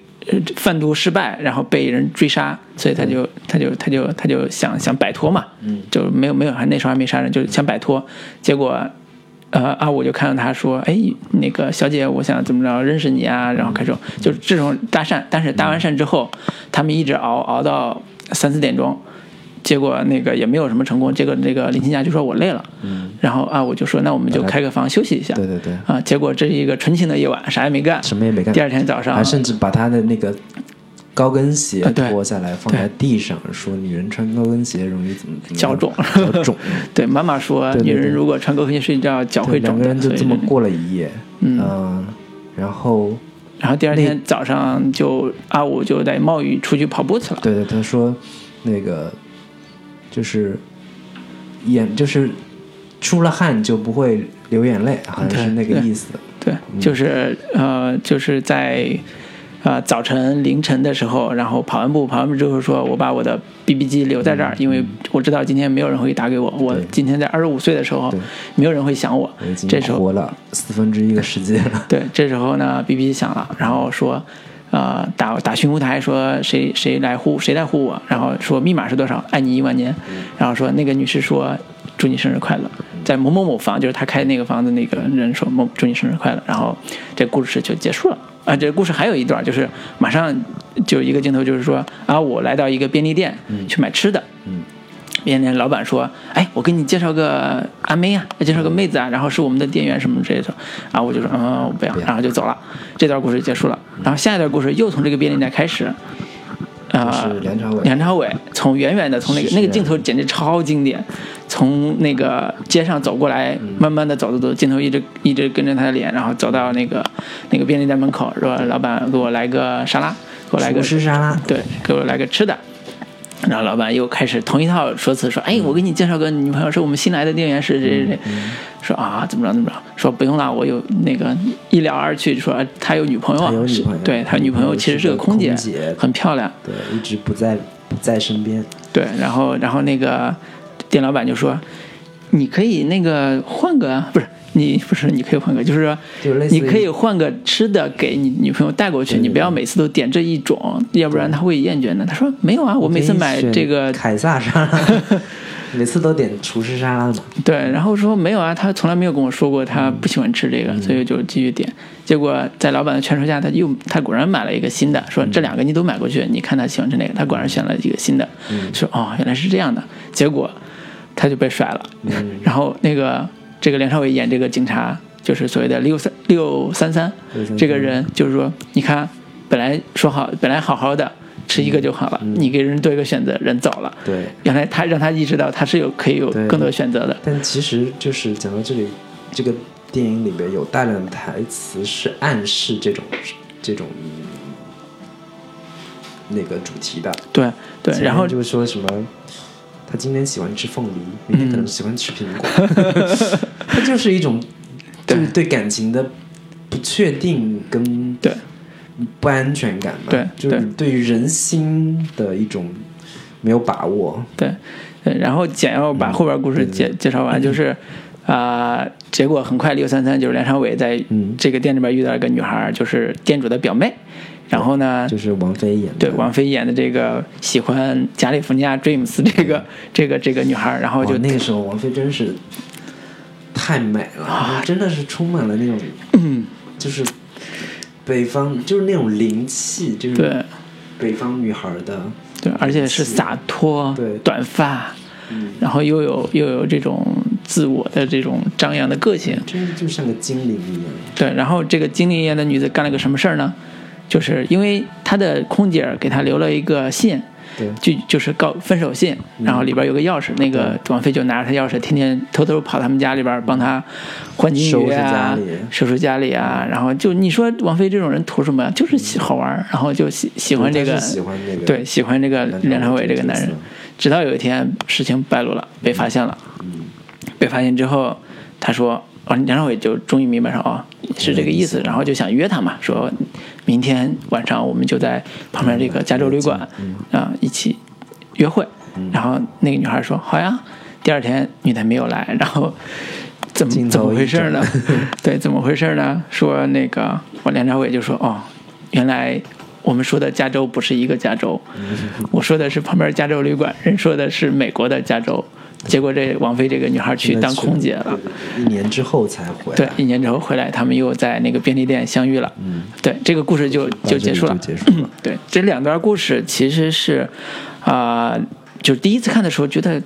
贩毒失败，然后被人追杀，所以他就他就他就他就想想摆脱嘛，嗯就没有没有还那时候还没杀人，就是想摆脱，结果。呃，阿五就看到他说：“哎，那个小姐，我想怎么着认识你啊？”然后开始就是这种搭讪，但是搭完讪之后，他们一直熬熬到三四点钟，结果那个也没有什么成功。结果那个林青霞就说：“我累了。”嗯，然后啊，我就说：“那我们就开个房休息一下。”对对对，啊，结果这是一个纯情的夜晚，啥也没干。什么也没干第。二天早上还，甚至把他的那个高跟鞋脱下来放在地上，说女人穿高跟鞋容易怎么怎么脚肿脚肿。[LAUGHS] 对妈妈说，女人如果穿高跟鞋睡觉，脚，会肿的。两个人就这么过了一夜。嗯呃然后然后第二天早上就阿五就在冒雨出去跑步去了。对对，他说那个就是眼就是出了汗就不会流眼泪，好像是那个意思。对，嗯就是呃，就是在呃早晨凌晨的时候，然后跑完步，跑完步之后说，我把我的 BB 机留在这儿，因为我知道今天没有人会打给我。我今天在二十五岁的时候，没有人会想我这时候活了四分之一个世界了。对，这时候呢，B B 响了，然后说，呃，打打巡呼台说谁谁来护谁来护我，然后说密码是多少，爱你一万年，然后说那个女士说祝你生日快乐，在某某某房，就是他开那个房子那个人说某祝你生日快乐，然后这故事就结束了。啊，这故事还有一段，就是马上就一个镜头，就是说啊，我来到一个便利店去买吃的，嗯便利店老板说：“哎，我给你介绍个阿妹啊，介绍个妹子啊，然后是我们的店员什么之类的。”然后我就说：“嗯，我不要。”然后就走了。这段故事结束了。然后下一段故事又从这个便利店开始，啊、梁朝伟梁朝伟从远远的从那个那个镜头简直超经典，从那个街上走过来，慢慢的走走走，镜头一直一直跟着他的脸，然后走到那个那个便利店门口，说：“老板，给我来个沙拉，给我来个厨师沙拉，对，给我来个吃的。然后老板又开始同一套说辞，说：“哎，我给你介绍个女朋友，是我们新来的店员，是谁谁谁。嗯说啊，怎么着怎么着？说不用了，我有那个一聊二去，说他有女朋友啊，他有女朋友对他女朋友其实是个空姐，空姐很漂亮。对，一直不在不在身边。对，然后然后那个店老板就说，你可以那个换个，不是你不是你可以换个，就是你可以换个吃的给你女朋友带过去，你不要每次都点这一种，要不然她会厌倦的。他说没有啊，我每次买这个凯撒沙拉，[LAUGHS] 每次都点厨师沙拉嘛。对，然后说没有啊，他从来没有跟我说过他不喜欢吃这个，所以就继续点。结果在老板的劝说下，他又他果然买了一个新的，说这两个你都买过去，你看他喜欢吃哪个，他果然选了一个新的，说哦原来是这样的，结果他就被甩了。[LAUGHS] 然后那个这个梁朝伟演这个警察，就是所谓的六三六三三633这个人，就是说你看本来说好本来好好的吃一个就好了，你给人多一个选择，人走了。对，原来他让他意识到他是有可以有更多选择的。但其实就是讲到这里，这个电影里边有大量的台词是暗示这种这种嗯那个主题的。对对，然后就是说什么，他今天喜欢吃凤梨，明天可能喜欢吃苹果，[LAUGHS] 他就是一种就是对感情的不确定跟对。不安全感嘛，对就是对。于人心的一种没有把握，对。对，然后简要把后边故事介介绍完，就是啊、结果很快六三三就是梁朝伟在嗯。这个店里边遇到一个女孩，就是店主的表妹，然后呢，就是王菲演的，对王菲演的这个喜欢加利福尼亚 Dreams 这个 [LAUGHS] 这个这个女孩，然后就哇那个时候王菲真是太美了，真的是充满了那种，嗯。就是北方就是那种灵气，就是对。北方女孩的，对，而且是洒脱，对。短发，嗯，然后又有又有这种自我的这种张扬的个性，真的就像个精灵一样。对，然后这个精灵一样的女子干了个什么事儿呢？就是因为他的空姐儿给他留了一个信，对。就就是告分手信，然后里边有个钥匙，那个王菲就拿着他钥匙，天天偷偷跑他们家里边帮他换金鱼啊，收拾家里。啊，然后就你说王菲这种人图什么？呀？就是喜好玩儿，然后就喜喜欢这个，喜欢这个对，喜欢这个梁朝伟这个男人，直到有一天事情败露了，被发现了，嗯。被发现之后，他说，哦，梁朝伟就终于明白说，哦，是这个意思，然后就想约他嘛，说明天晚上我们就在旁边这个加州旅馆嗯啊、一起约会。然后那个女孩说好呀。第二天女的没有来，然后怎么怎么回事呢？对，怎么回事呢？说那个我梁朝伟就说哦，原来。我们说的加州不是一个加州，我说的是旁边加州旅馆，人说的是美国的加州。结果这王菲这个女孩去当空姐了，一年之后才回来。对，一年之后回来，他们又在那个便利店相遇了。嗯，对，这个故事就就结束了。结束了对，这两段故事其实是，啊、就是第一次看的时候觉得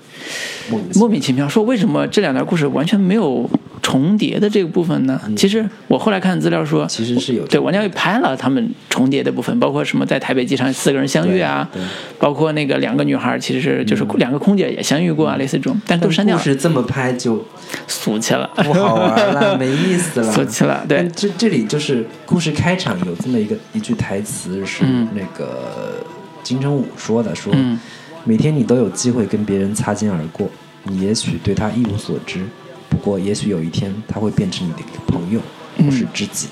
莫名其妙，说为什么这两段故事完全没有重叠的这个部分呢？其实我后来看资料说，嗯其实是有对王家卫拍了他们重叠的部分，包括什么在台北机场四个人相遇啊包括那个两个女孩其实是就是两个空姐也相遇过啊，类似这种，但都删掉了，故事这么拍就俗气了，不好玩了，没意思了。俗气了，对，这这里就是故事开场有这么一个一句台词是嗯。那个金城武说的，说、嗯。每天你都有机会跟别人擦肩而过，你也许对他一无所知，不过也许有一天他会变成你的朋友或是知己。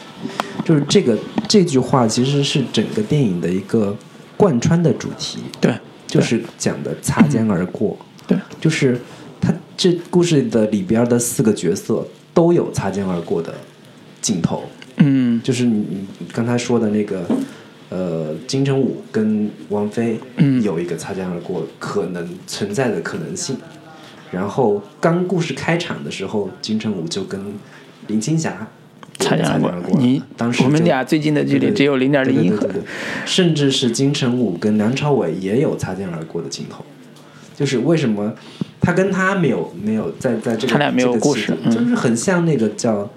就是这个这句话其实是整个电影的一个贯穿的主题，对，就是讲的擦肩而过。对，就是他这故事的里边的四个角色都有擦肩而过的镜头，嗯。就是你你刚才说的那个，呃，金城武跟王菲嗯。有一个擦肩而过可能存在的可能性。然后刚故事开场的时候，金城武就跟林青霞擦肩而过。过，你当时我们俩最近的距离只有0.01对对对英对对，甚至是金城武跟梁朝伟也有擦肩而过的镜头，就是为什么他跟他没有没有在在这个他俩没有这个故事就是很像那个叫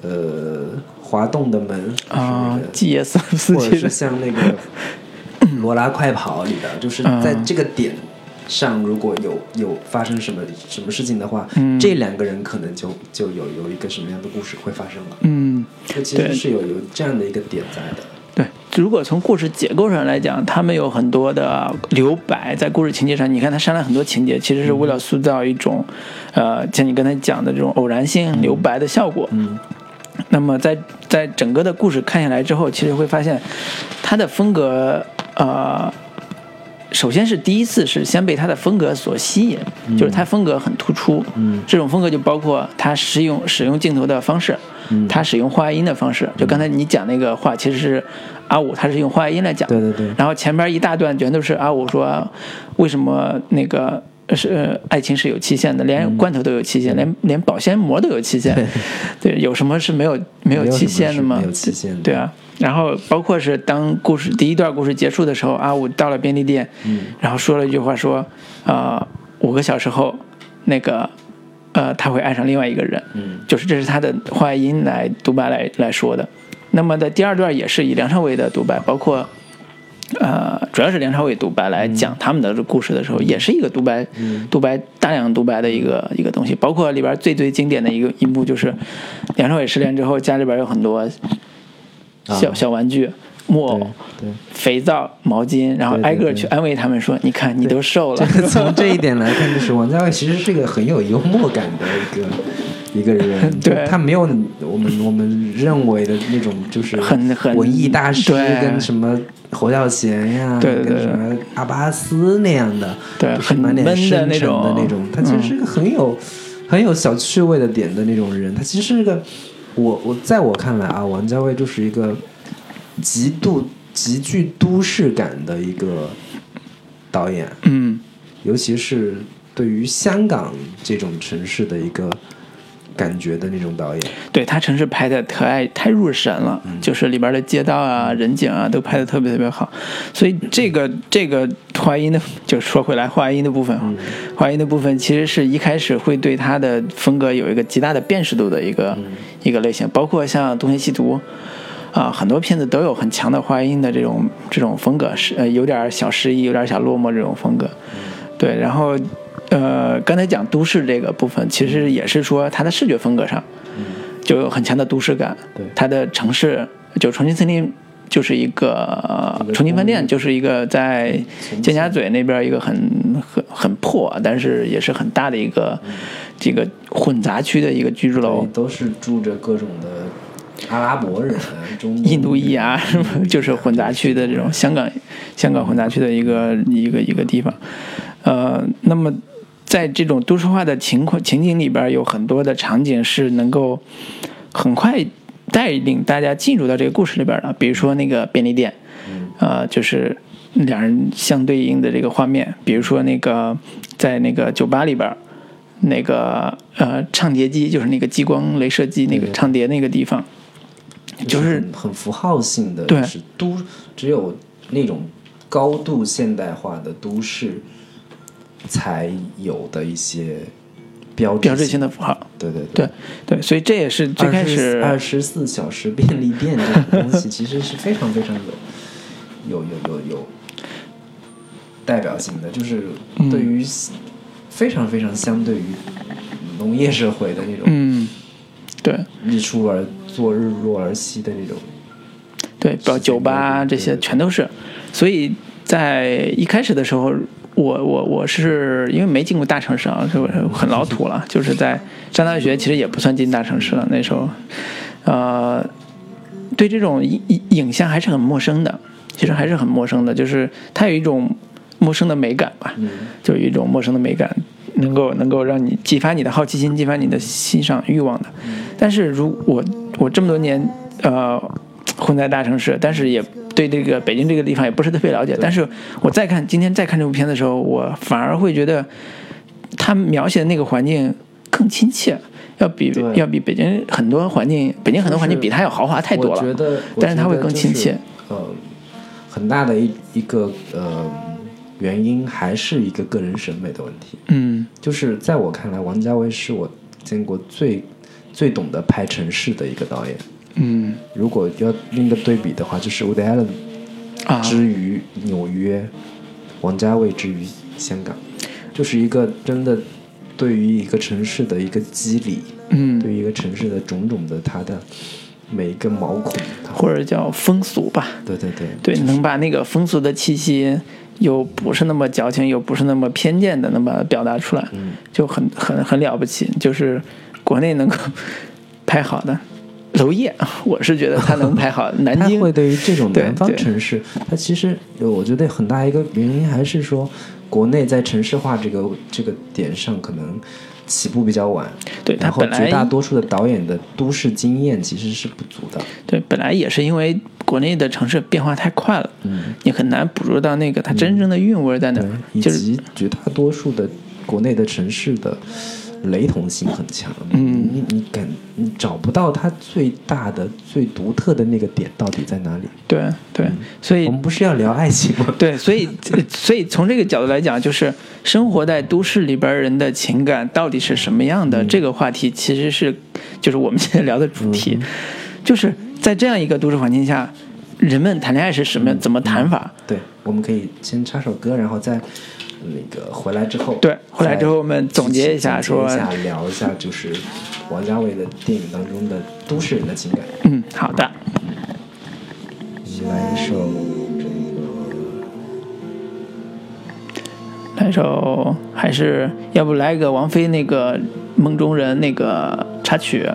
呃滑动的门啊基耶斯斯或者是，像那个《罗拉快跑》里的，就是嗯。在这个点上，如果有有发生什么什么事情的话，嗯这两个人可能就就有有一个什么样的故事会发生了。嗯，这其实是有有这样的一个点在的。对。如果从故事结构上来讲，他们有很多的留白，在故事情节上，你看他删了很多情节，其实是为了塑造一种，呃，像你刚才讲的这种偶然性留白的效果。嗯那么在在整个的故事看下来之后，其实会发现，他的风格，呃，首先是第一次是先被他的风格所吸引，就是他风格很突出。嗯这种风格就包括他使用使用镜头的方式，嗯他使用话音的方式。就刚才你讲那个话，其实是阿五他是用话音来讲的。对对对然后前边一大段全都是阿五说为什么那个是、呃爱情是有期限的，连罐头都有期限，连连保鲜膜都有期限。[LAUGHS] 对，有什么是没有没有期限的吗？没有期限的对啊。然后包括是当故事第一段故事结束的时候，阿武到了便利店，嗯然后说了一句话说，呃，五个小时后，那个呃他会爱上另外一个人，嗯就是这是他的话音来独白来来说的。那么在第二段也是以梁朝伟的独白，包括呃，主要是梁朝伟独白来讲他们的故事的时候，也是一个独白，独白大量独白的一个一个东西。包括里边最最经典的一个一幕就是梁朝伟失恋之后，家里边有很多小、啊小玩具。木偶对、肥皂、毛巾，然后挨个去安慰他们说：“你看，你都瘦了。这个从这一点来看，就是王家卫其实是一个很有幽默感的一个一个人，[LAUGHS] 对。他没有我们我们认为的那种就是很很文艺大师跟什么侯孝贤呀，对对对跟什么阿巴斯那样的，就是对很满脸深沉的那种，他其实是个很有、很有小趣味的点的那种人，他其实是个我我在我看来啊，王家卫就是一个极度极具都市感的一个导演，”嗯，尤其是对于香港这种城市的一个感觉的那种导演，对他城市拍的太爱太入神了，嗯。就是里边的街道啊、人景啊都拍的特别特别好，所以这个这个话音的，就说回来话音的部分，嗯。话音的部分其实是一开始会对他的风格有一个极大的辨识度的一个、嗯。一个类型，包括像《东邪西毒》。啊，很多片子都有很强的话音的这种这种风格，是呃有点小失意，有点小落寞这种风格。对，然后呃，刚才讲都市这个部分，其实也是说它的视觉风格上就有很强的都市感。对。它的城市就重庆森林就是一个重庆饭店，就是一个在尖沙咀那边一个很很很破，但是也是很大的一个这个混杂区的一个居住楼。对，。都是住着各种的阿拉伯人、中印度裔啊，什么就是混杂区的这种香港香港混杂区的一个一个一个地方，呃，那么在这种都市化的情况情景里边，有很多的场景是能够很快带领大家进入到这个故事里边的，比如说那个便利店，呃，就是两人相对应的这个画面，比如说那个在那个酒吧里边。那个呃，唱碟机就是那个激光镭射机，那个唱碟那个地方，就是很很符号性的，对就是都只有那种高度现代化的都市才有的一些标志标志性的符号。对对对对，所以这也是最开始二十四小时便利店这种东西，其实是非常非常有有有有有代表性的，就是嗯对于非常非常相对于农业社会的那种嗯，对日出而作日落而息的那种。对，包括酒吧啊这些全都是。所以在一开始的时候，我我我是因为没进过大城市啊，就很老土了，就是在上大学，其实也不算进大城市了。那时候，呃，对这种影影影像还是很陌生的，其实还是很陌生的，就是它有一种陌生的美感吧。嗯就有一种陌生的美感，能够能够让你激发你的好奇心，激发你的欣赏欲望的。但是如我我这么多年呃混在大城市，但是也对这个北京这个地方也不是特别了解。但是我再看今天再看这部片的时候，我反而会觉得他描写的那个环境更亲切。要比要比北京很多环境，北京很多环境比它要豪华太多了。我觉得，但是他会更亲切。呃，很大的一一个呃原因还是一个个人审美的问题。嗯就是在我看来，王家卫是我见过最最懂得拍城市的一个导演。嗯。如果要另一个对比的话，就是 Woody Allen 啊，之于纽约，王家卫之于香港，就是一个真的对于一个城市的一个肌理，嗯，对于一个城市的种种的它的每一个毛孔，或者叫风俗吧。对对对，对，能把那个风俗的气息，又不是那么矫情，又不是那么偏见的，能把它表达出来，嗯。就很很很了不起。就是国内能够 [LAUGHS] 拍好的，娄烨，我是觉得他能拍好。南京 [LAUGHS] 会对于这种南方城市，它其实呃我觉得很大一个原因还是说，国内在城市化这个这个点上可能起步比较晚，对他然后绝大多数的导演的都市经验其实是不足的。对本来也是因为国内的城市变化太快了，嗯，你很难捕捉到那个它真正的韵味在哪以及绝大多数的国内的城市的雷同性很强，嗯你你感你找不到它最大的、最独特的那个点到底在哪里？对对，所以我们不是要聊爱情吗？对，所以呃 [LAUGHS] 所以从这个角度来讲，就是生活在都市里边人的情感到底是什么样的？这个话题其实是就是我们现在聊的主题，就是在这样一个都市环境下，人们谈恋爱是什么怎么谈法？对，我们可以先插首歌，然后再那个回来之后，对回来之后我们总结一下说聊一下就是王家卫的电影当中的都市人的情感。嗯，好的，来一首这个。来一首还是要不来个王菲那个《梦中人》那个插曲，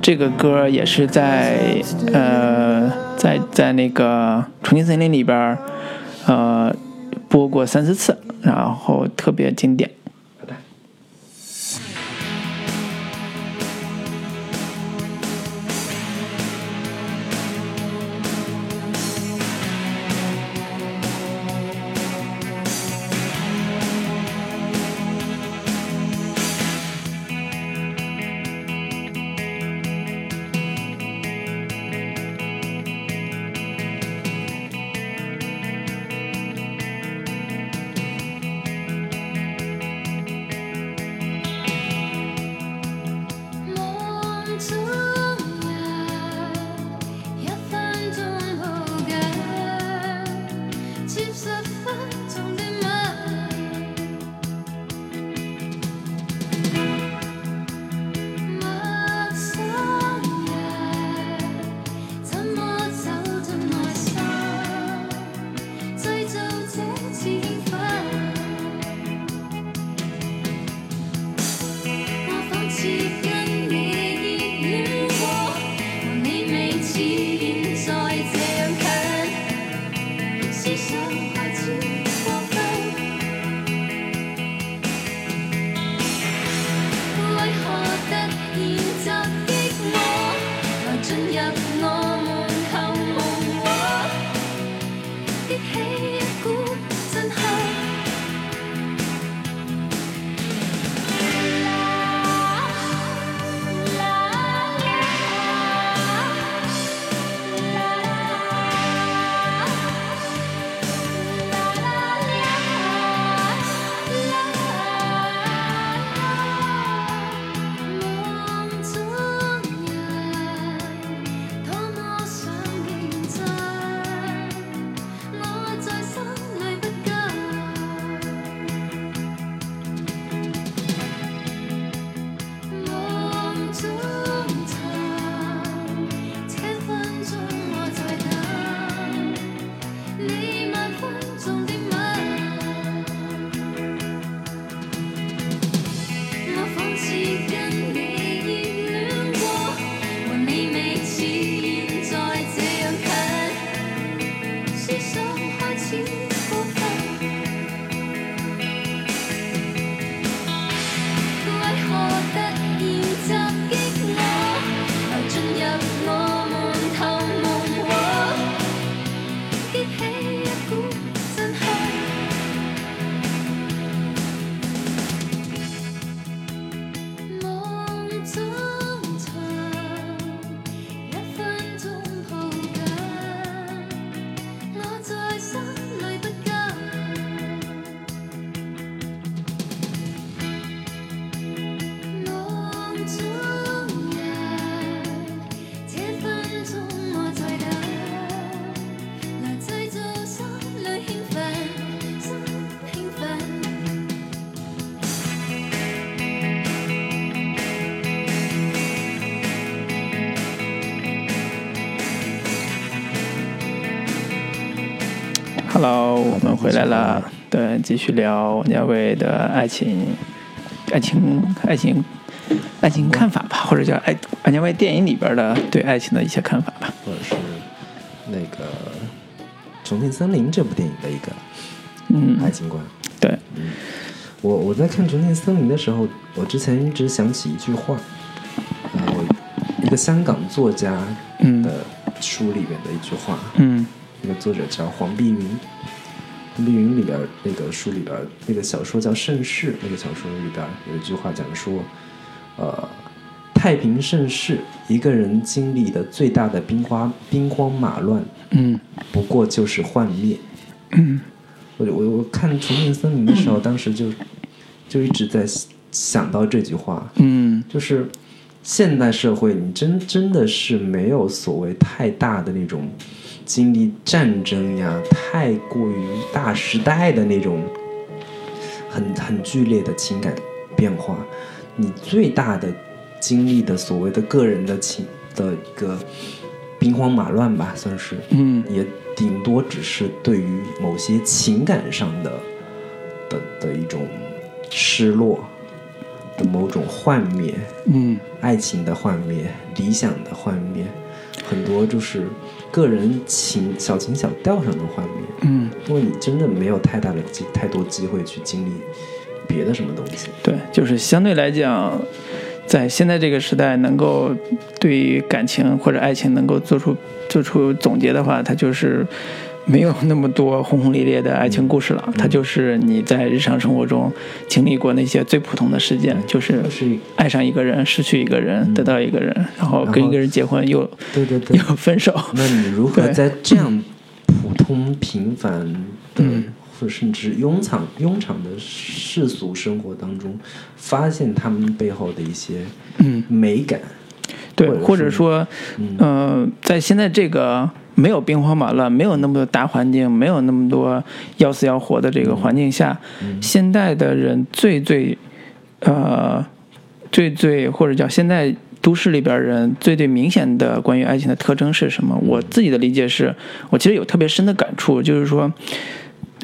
这个歌也是在呃在在那个《重庆森林》里边儿呃播过三四次，然后特别经典。来了，对，继续聊王家卫的爱情、爱情、爱情、爱情看法吧，或者叫爱王家卫电影里边的对爱情的一些看法吧。或者是那个《重庆森林》这部电影的一个嗯，爱情观。对，我我在看《重庆森林》的时候，我之前一直想起一句话，呃，一个香港作家嗯。的书里面的一句话，嗯。那个作者叫黄碧云，密云里边那个书里边那个小说叫《盛世》，那个小说里边有一句话讲说，呃，太平盛世，一个人经历的最大的兵荒兵荒马乱，嗯不过就是幻灭。嗯我我我看《重庆森林》的时候，当时就就一直在想到这句话，嗯就是现代社会，你真真的是没有所谓太大的那种经历战争呀，太过于大时代的那种很很剧烈的情感变化。你最大的经历的所谓的个人的情的一个兵荒马乱吧，算是，嗯也顶多只是对于某些情感上的的的一种失落的某种幻灭，嗯爱情的幻灭，理想的幻灭，很多就是个人情小情小调上的画面。嗯，因为你真的没有太大的机太多机会去经历别的什么东西。对，就是相对来讲，在现在这个时代，能够对于感情或者爱情能够做出做出总结的话，它就是没有那么多轰轰烈烈的爱情故事了，它就是你在日常生活中经历过那些最普通的事件，就是就是。爱上一个人，失去一个人，得到一个人，然后跟一个人结婚，又对对对。又，分手。那你如何在这样普通平凡的，嗯。或者甚至庸常庸常的世俗生活当中，发现他们背后的一些嗯，美感？对，或者说，嗯。呃，在现在这个没有兵荒马乱、没有那么多大环境、没有那么多要死要活的这个环境下，嗯。现代的人最最，呃，最最或者叫现在都市里边人最最明显的关于爱情的特征是什么？我自己的理解是，我其实有特别深的感触，就是说，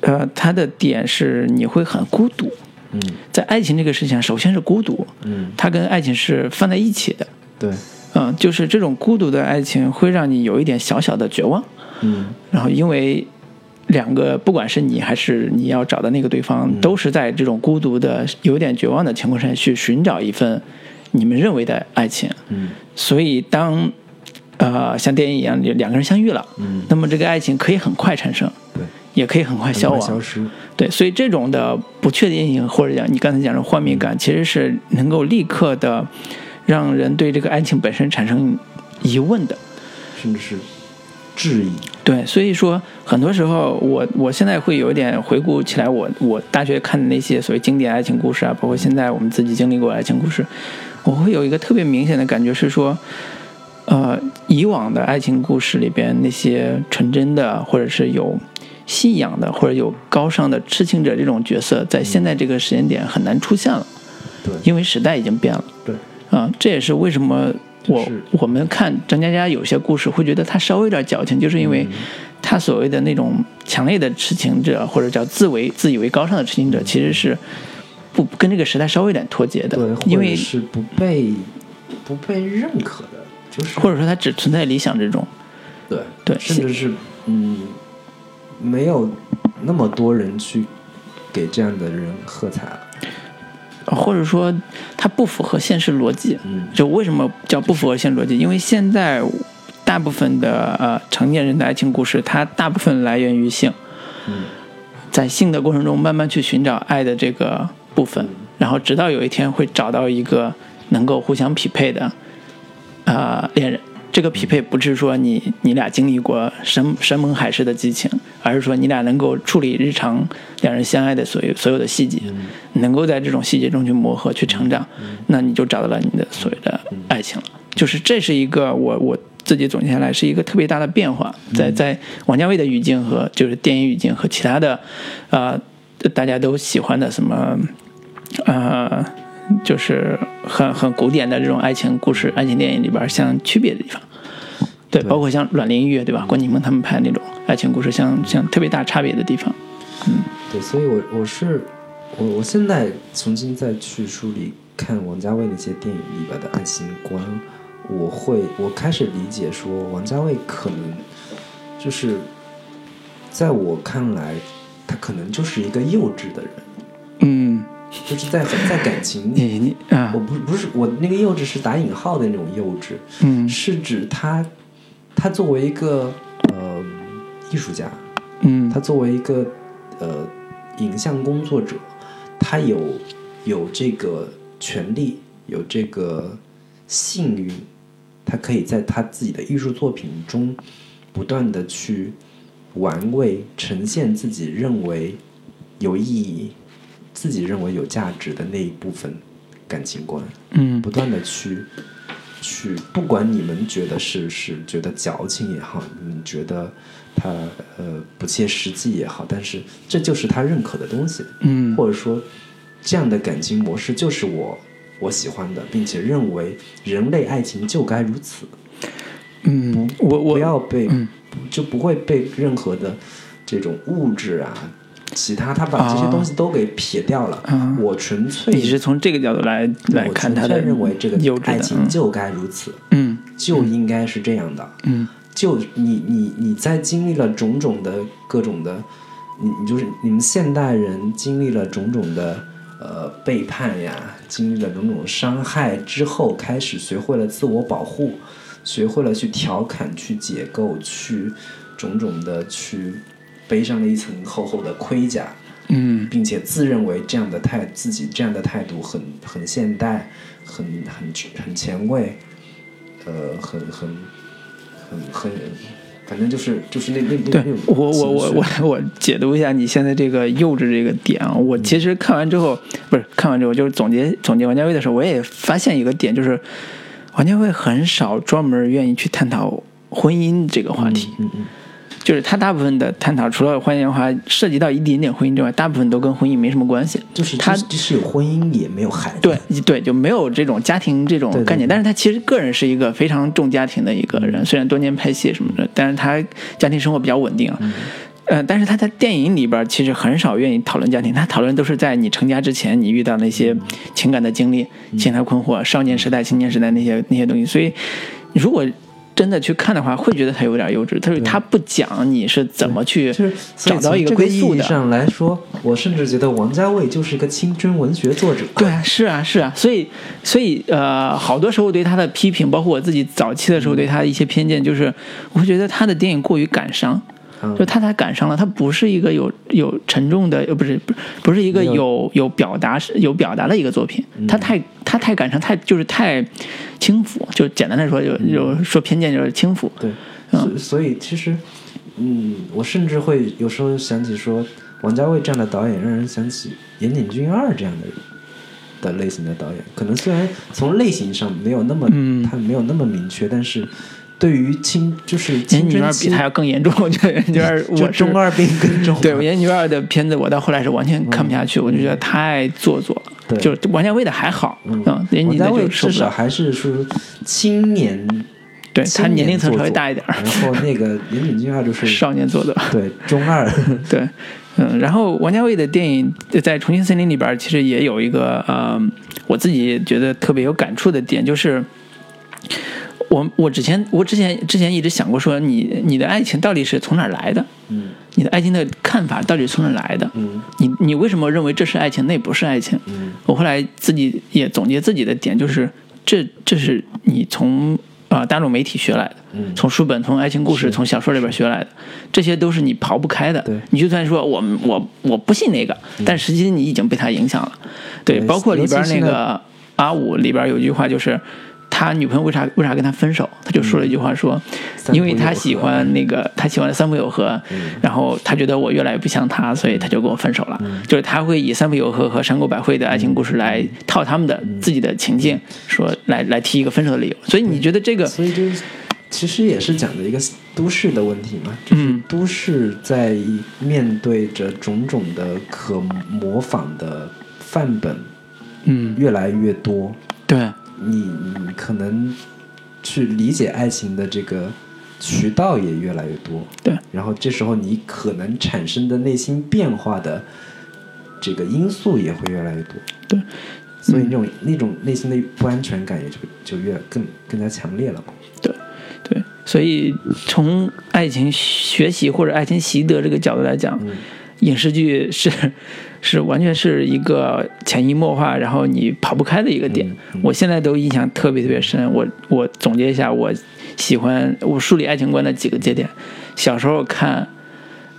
呃，它的点是你会很孤独，嗯。在爱情这个事情上，首先是孤独，嗯，它跟爱情是放在一起的。对，嗯，就是这种孤独的爱情会让你有一点小小的绝望，嗯。然后因为两个不管是你还是你要找的那个对方，都是在这种孤独的、有点绝望的情况下去寻找一份你们认为的爱情，嗯。所以当呃像电影一样，两个人相遇了，嗯，那么这个爱情可以很快产生，对，也可以很快消亡，消失。对，所以这种的不确定性，或者讲你刚才讲的幻灭感，其实是能够立刻的让人对这个爱情本身产生疑问的。甚至是质疑。对，所以说很多时候我我现在会有一点回顾起来我，我大学看的那些所谓经典爱情故事啊，包括现在我们自己经历过爱情故事，我会有一个特别明显的感觉是说，呃，以往的爱情故事里边那些纯真的，或者是有信仰的，或者有高尚的痴情者这种角色，在现在这个时间点很难出现了，对因为时代已经变了。对，啊、这也是为什么我我们看张嘉佳有些故事会觉得他稍微有点矫情，就是因嗯为他所谓的那种强烈的痴情者，或者叫自为自以为高尚的痴情者，其实是不跟这个时代稍微有点脱节的对，，或因为者是不被不被认可的，就是或者说他只存在理想之中。对对甚至是嗯，没有那么多人去给这样的人喝彩了。或者说它不符合现实逻辑。嗯就为什么叫不符合现实逻辑？因为现在大部分的呃成年人的爱情故事，它大部分来源于性，嗯在性的过程中慢慢去寻找爱的这个部分，然后直到有一天会找到一个能够互相匹配的呃恋人。这个匹配不是说你你俩经历过山山盟海誓的激情，而是说你俩能够处理日常两人相爱的所有所有的细节，能够在这种细节中去磨合、去成长，那你就找到了你的所谓的爱情了。就是这是一个我我自己总结下来是一个特别大的变化，在在王家卫的语境和就是电影语境和其他的呃大家都喜欢的什么呃就是很很古典的这种爱情故事、爱情电影里边相区别的地方。对，对包括像阮玲玉对吧？关锦鹏他们拍那种爱情故事，像像特别大差别的地方。嗯对，所以我我是我我现在重新再去梳理看王家卫那些电影里边的爱情观，我会我开始理解说，王家卫可能就是在我看来，他可能就是一个幼稚的人，嗯，就是在在感情。你你啊。我，不不是我那个幼稚是打引号的那种幼稚，嗯。是指他他作为一个呃艺术家，嗯。他作为一个呃影像工作者，他有有这个权利，有这个幸运，他可以在他自己的艺术作品中不断的去玩味、呈现自己认为有意义、自己认为有价值的那一部分感情观。嗯不断的去去，不管你们觉得是是觉得矫情也好，你们觉得他呃不切实际也好，但是这就是他认可的东西，嗯或者说这样的感情模式就是我我喜欢的，并且认为人类爱情就该如此，嗯，我我不要被、嗯就不会被任何的这种物质啊。其他，他把这些啊东西都给撇掉了。啊我纯粹你是从这个角度来来看他的认为这个爱情就该如此。嗯就应该是这样的。嗯就你你你在经历了种种的各种的，你你就是你们现代人经历了种种的呃背叛呀，经历了种种伤害之后，开始学会了自我保护，学会了去调侃、去解构、去种种的去背上了一层厚厚的盔甲。嗯并且自认为这样的态自己这样的态度很很现代，很很很前卫，呃，很很很很，反正就是就是那那那对我我我我我解读一下你现在这个幼稚这个点啊，我其实看完之后不是看完之后，就是总结总结王家卫的时候，我也发现一个点，就是王家卫很少专门愿意去探讨婚姻这个话题。嗯嗯就是他大部分的探讨，除了《婚姻的话》涉及到一点点婚姻之外，大部分都跟婚姻没什么关系。就是他即使有婚姻也没有孩子，对对，就没有这种家庭这种对对概念。但是他其实个人是一个非常重家庭的一个人，虽然多年拍戏什么的，但是他家庭生活比较稳定嗯。呃，但是他在电影里边其实很少愿意讨论家庭，他讨论都是在你成家之前你遇到那些情感的经历、情感困惑、少年时代、青年时代那些那些东西。所以，如果真的去看的话，会觉得他有点幼稚。他说他不讲你是怎么去就是找到一个归宿的。上来说，我甚至觉得王家卫就是一个青春文学作者。对啊，是啊，是啊，所以，所以，呃，好多时候对他的批评，包括我自己早期的时候对他的一些偏见，就是我会觉得他的电影过于感伤，嗯就他才感伤了，他不是一个有有沉重的，呃，不是不不是一个有。有有表达有表达的一个作品，他太他太感伤，太就是太轻浮，就简单的说，有有说偏见就是轻浮，对，嗯。所所以其实，嗯，我甚至会有时候想起说，王家卫这样的导演，让人想起岩井俊二这样的的类型的导演。可能虽然从类型上没有那么，嗯。他没有那么明确，但是对于青就是严青春期女二比，他要更严重，我觉得严女二 [LAUGHS] 就我是中二病更重。对，我严女二的片子，我到后来是完全看不下去，我就觉得太做作了。对就王家卫的还好，嗯王家卫至就受不了。少还是说青年，对他年龄层稍微大一点儿，然后那个岩井俊二就是 [LAUGHS] 少年做的。[LAUGHS] 对中二，对，嗯，然后王家卫的电影在《重庆森林》里边其实也有一个呃，我自己觉得特别有感触的点，就是我我之前我之前之前一直想过说你你的爱情到底是从哪儿来的？嗯你的爱情的看法到底是从哪儿来的？嗯你你为什么认为这是爱情，那不是爱情？嗯我后来自己也总结自己的点，就是这这是你从啊、呃大众媒体学来的，嗯从书本、从爱情故事、从小说里边学来的，这些都是你刨不开的。对你就算说我我我不信那个，但实际你已经被他影响了。对，对包括里边那个阿五里边有句话就是。他女朋友为啥为啥跟他分手？他就说了一句话说，三因为他喜欢那个他喜欢三浦友和，然后他觉得我越来越不像他，所以他就跟我分手了。就是他会以三浦友和和山口百惠的爱情故事来套他们的自己的情境，说来来提一个分手的理由。所以你觉得这个所以就是其实也是讲的一个都市的问题嘛，就是嗯都市在面对着种种的可模仿的范本嗯。越来越多，对你你可能去理解爱情的这个渠道也越来越多，对，然后这时候你可能产生的内心变化的这个因素也会越来越多，对，所以那种、那种内心的不安全感也就就越更更加强烈了嘛。对对，所以从爱情学习或者爱情习得这个角度来讲，嗯。影视剧是是完全是一个潜移默化，然后你跑不开的一个点。我现在都印象特别特别深。我我总结一下，我喜欢我梳理爱情观的几个节点。小时候看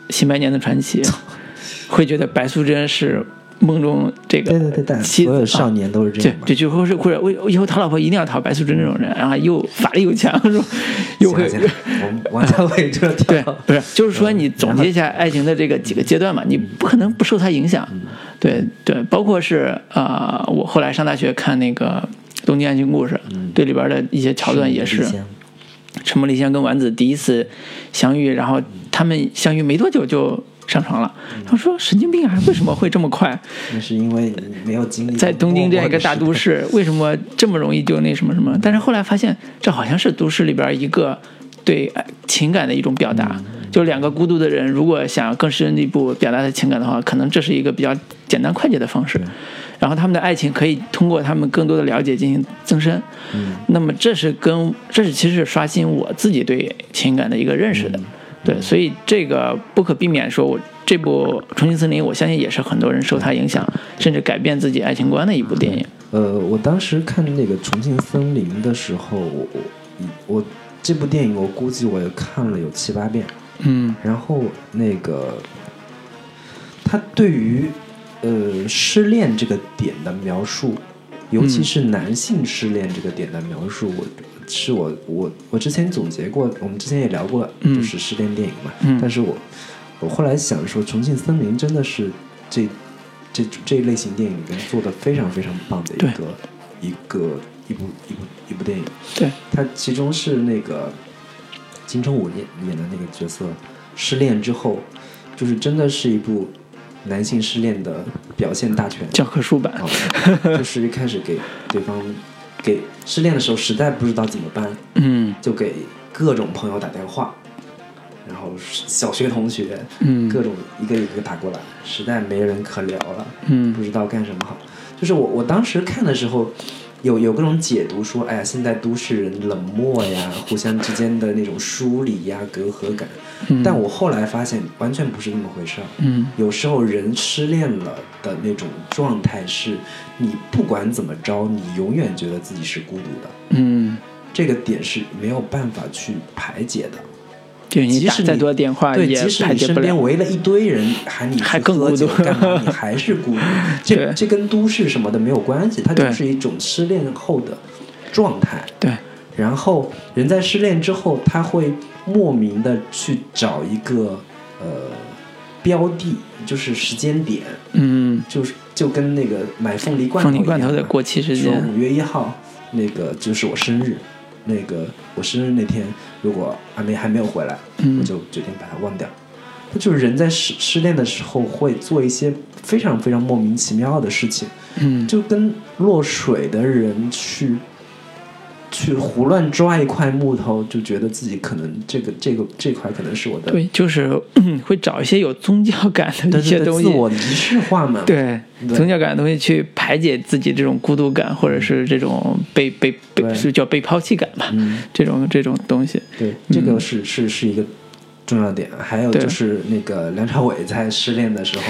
《新白娘子传奇》，[LAUGHS] 会觉得白素贞是梦中这个对对对，所有少年都是这样嘛，。对这就或者或者我以后讨老婆一定要讨白素贞这种人，然后又法力又强，是吧？又会王家卫这对条，不是，就是说你总结一下爱情的这个几个阶段嘛，你不可能不受他影响。对对，包括是啊、呃我后来上大学看那个《东京爱情故事》，对里边的一些桥段也是，陈木梨香跟丸子第一次相遇，然后他们相遇没多久就上床了。他说神经病啊，为什么会这么快？那是因为没有经历在东京这样一个大都市，为什么这么容易就那什么什么？但是后来发现，这好像是都市里边一个对情感的一种表达。就两个孤独的人，如果想更深一步表达的情感的话，可能这是一个比较简单快捷的方式。然后他们的爱情可以通过他们更多的了解进行增深。嗯那么这是跟这是其实是刷新我自己对情感的一个认识的。对，所以这个不可避免说，我这部《重庆森林》，我相信也是很多人受它影响，甚至改变自己爱情观的一部电影。呃，我当时看那个《重庆森林》的时候，我我我这部电影我估计我也看了有七八遍。嗯然后那个他对于呃失恋这个点的描述，尤其是男性失恋这个点的描述，我是我我我之前总结过，我们之前也聊过，嗯就是失恋电影嘛。嗯但是我我后来想说，《重庆森林》真的是这这这一类型电影里面做的非常非常棒的一个一个一部一部一部电影。对，它其中是那个金城武演演的那个角色失恋之后，就是真的是一部男性失恋的表现大全。教科书版。啊，就是一开始给对方给失恋的时候实在不知道怎么办，嗯。就给各种朋友打电话，然后小学同学，嗯。各种一个一个打过来，实在没人可聊了，嗯。不知道干什么好。就是我我当时看的时候，有有各种解读说，哎呀，现在都市人冷漠呀，[LAUGHS] 互相之间的那种疏离呀、隔阂感。嗯但我后来发现，完全不是那么回事儿。嗯有时候人失恋了的那种状态是，你不管怎么着，你永远觉得自己是孤独的。嗯，这个点是没有办法去排解的。就你即使再多电话对，也即使你排解不了。身边围了一堆人喊你去还更喝酒干嘛，[LAUGHS] 你还是孤独。这这跟都市什么的没有关系，它就是一种失恋后的状态。对，然后人在失恋之后，他会莫名的去找一个呃标的，就是时间点，嗯，就是就跟那个买凤梨罐头凤梨罐头一样嘛的过期时说间。五月一号，那个就是我生日，那个我生日那天，如果阿梅还没有回来，嗯我就决定把它忘掉。他就是人在失失恋的时候会做一些非常非常莫名其妙的事情，嗯，就跟落水的人去去胡乱抓一块木头，就觉得自己可能这个这个这块可能是我的对，就是嗯 [CLEARS THROAT] 会找一些有宗教感的一些东西自，我仪式化嘛。对对宗教感的东西去排解自己这种孤独感，或者是这种被被被是叫被抛弃感吧，嗯，这种这种东西。对，这个是是是一个重要点。还有就是那个梁朝伟在失恋的时候，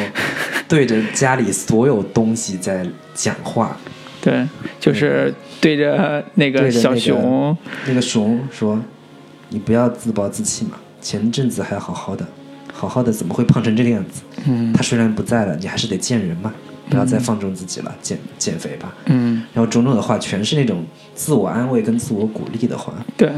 对着家里所有东西在讲话。对，就是对着那个小熊，那个熊说：“你不要自暴自弃嘛，前阵子还好好的，好好的怎么会胖成这个样子？嗯他虽然不在了，你还是得见人嘛，不要再放纵自己了，减减肥吧。”嗯，然后种种的话，全是那种自我安慰跟自我鼓励的话。对，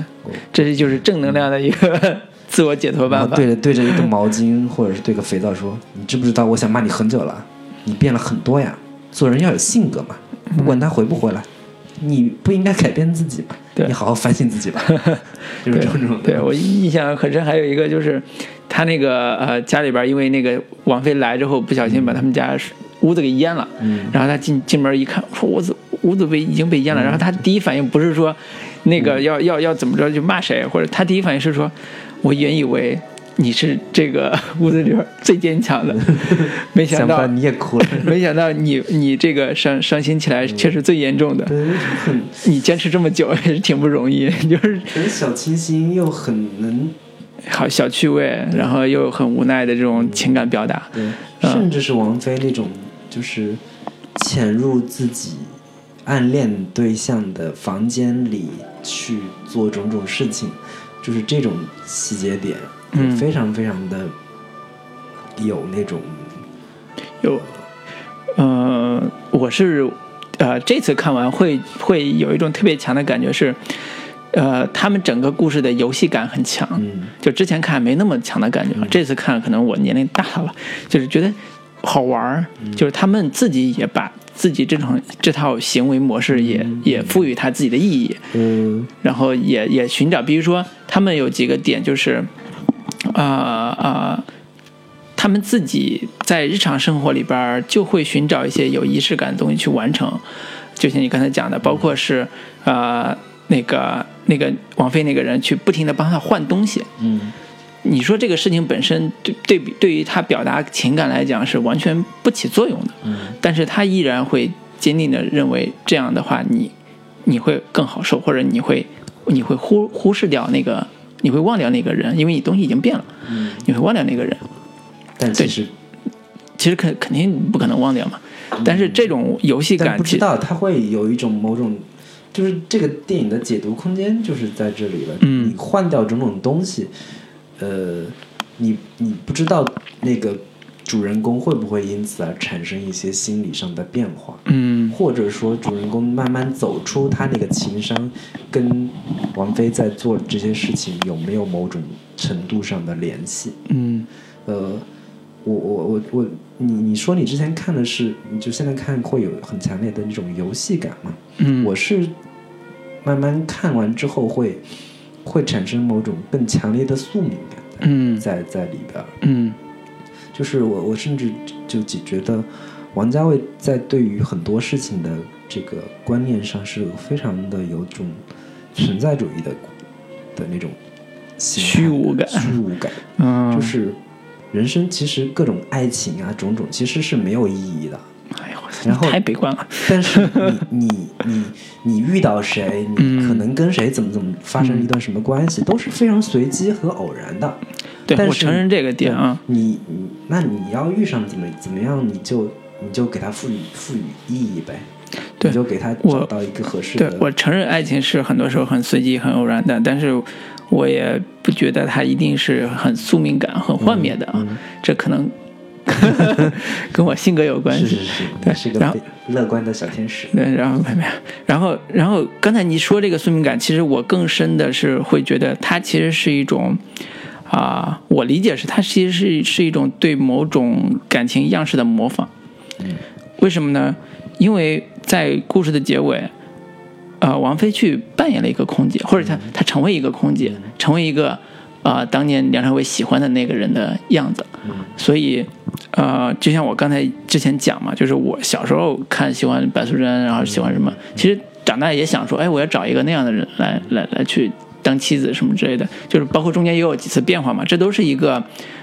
这就是正能量的一个 [LAUGHS] 自我解脱办法。对着对着一个毛巾或者是对个肥皂说：“你知不知道我想骂你很久了？你变了很多呀，做人要有性格嘛，不管他回不回来，你不应该改变自己吧，对你好好反省自己吧。[LAUGHS] ”就是这种对我印象很深，还有一个就是他那个呃家里边因为那个王菲来之后，不小心把他们家屋子给淹了，嗯然后他进进门一看，说屋子屋子被已经被淹了，然后他第一反应不是说那个要要要怎么着就骂谁，或者他第一反应是说，我原以为。你是这个 [LAUGHS] 屋子里边最坚强的，[LAUGHS] 没想到你也哭了，[LAUGHS] 没想到你你这个伤伤心起来却是最严重的。对，你坚持这么久也是挺不容易，就是很小清新又很能好小趣味，然后又很无奈的这种情感表达。对，嗯。甚至是王菲那种就是潜入自己暗恋对象的房间里去做种种事情，就是这种细节点，嗯。非常非常的有那种有，呃，我是呃这次看完会会有一种特别强的感觉是，呃，他们整个故事的游戏感很强，嗯就之前看没那么强的感觉，这次看可能我年龄大了，就是觉得好玩儿，就是他们自己也把自己这种这套行为模式也、也赋予它自己的意义，嗯。然后也也寻找，比如说他们有几个点就是，啊、啊、他们自己在日常生活里边就会寻找一些有仪式感的东西去完成，就像你刚才讲的，包括是呃那个那个王菲那个人去不停的帮他换东西，嗯。你说这个事情本身对对比对于他表达情感来讲是完全不起作用的，嗯。但是他依然会坚定的认为这样的话你你会更好受，或者你会你会忽忽视掉那个，你会忘掉那个人，因为你东西已经变了，嗯，你会忘掉那个人。但其实其实肯肯定不可能忘掉嘛，但是这种游戏感不知道它会有一种某种，就是这个电影的解读空间就是在这里了。嗯你换掉种种东西，呃，你你不知道那个主人公会不会因此而产生一些心理上的变化，嗯或者说主人公慢慢走出他那个情商，跟王菲在做这些事情有没有某种程度上的联系？嗯呃，我我我我，你你说你之前看的是，你就现在看会有很强烈的那种游戏感嘛？嗯，我是慢慢看完之后会会产生某种更强烈的宿命感嗯在在里边儿。嗯就是我我甚至就就觉得王家卫在对于很多事情的这个观念上是非常的有种存在主义的的那种虚无感虚无感。嗯，就是人生其实各种爱情啊，种种其实是没有意义的。哎呦，我操然后太悲观了。[LAUGHS] 但是你你你你遇到谁，你嗯可能跟谁怎么怎么发生一段什么关系，都是非常随机和偶然的。对我但是承认这个点啊，你你那你要遇上怎么怎么样，你就你就给他赋予赋予意义呗，对你就给他我找到一个合适的。对我承认爱情是很多时候很随机、很偶然的，但是我也不觉得它一定是很宿命感、很幻灭的啊。嗯 [LAUGHS] 这可能 [LAUGHS] [LAUGHS] 跟我性格有关系。是是是，对你是个然后非乐观的小天使。对，然后没有，然后然后刚才你说这个宿命感，其实我更深的是会觉得它其实是一种啊、我理解是它其实是是一种对某种感情样式的模仿。嗯为什么呢？因为在故事的结尾，呃，王菲去扮演了一个空姐，或者她她成为一个空姐，成为一个啊、呃当年梁朝伟喜欢的那个人的样子。嗯所以，呃，就像我刚才之前讲嘛，就是我小时候看喜欢白素贞，然后喜欢什么，其实长大也想说，哎，我要找一个那样的人来来来去当妻子什么之类的，就是包括中间也有几次变化嘛，这都是一个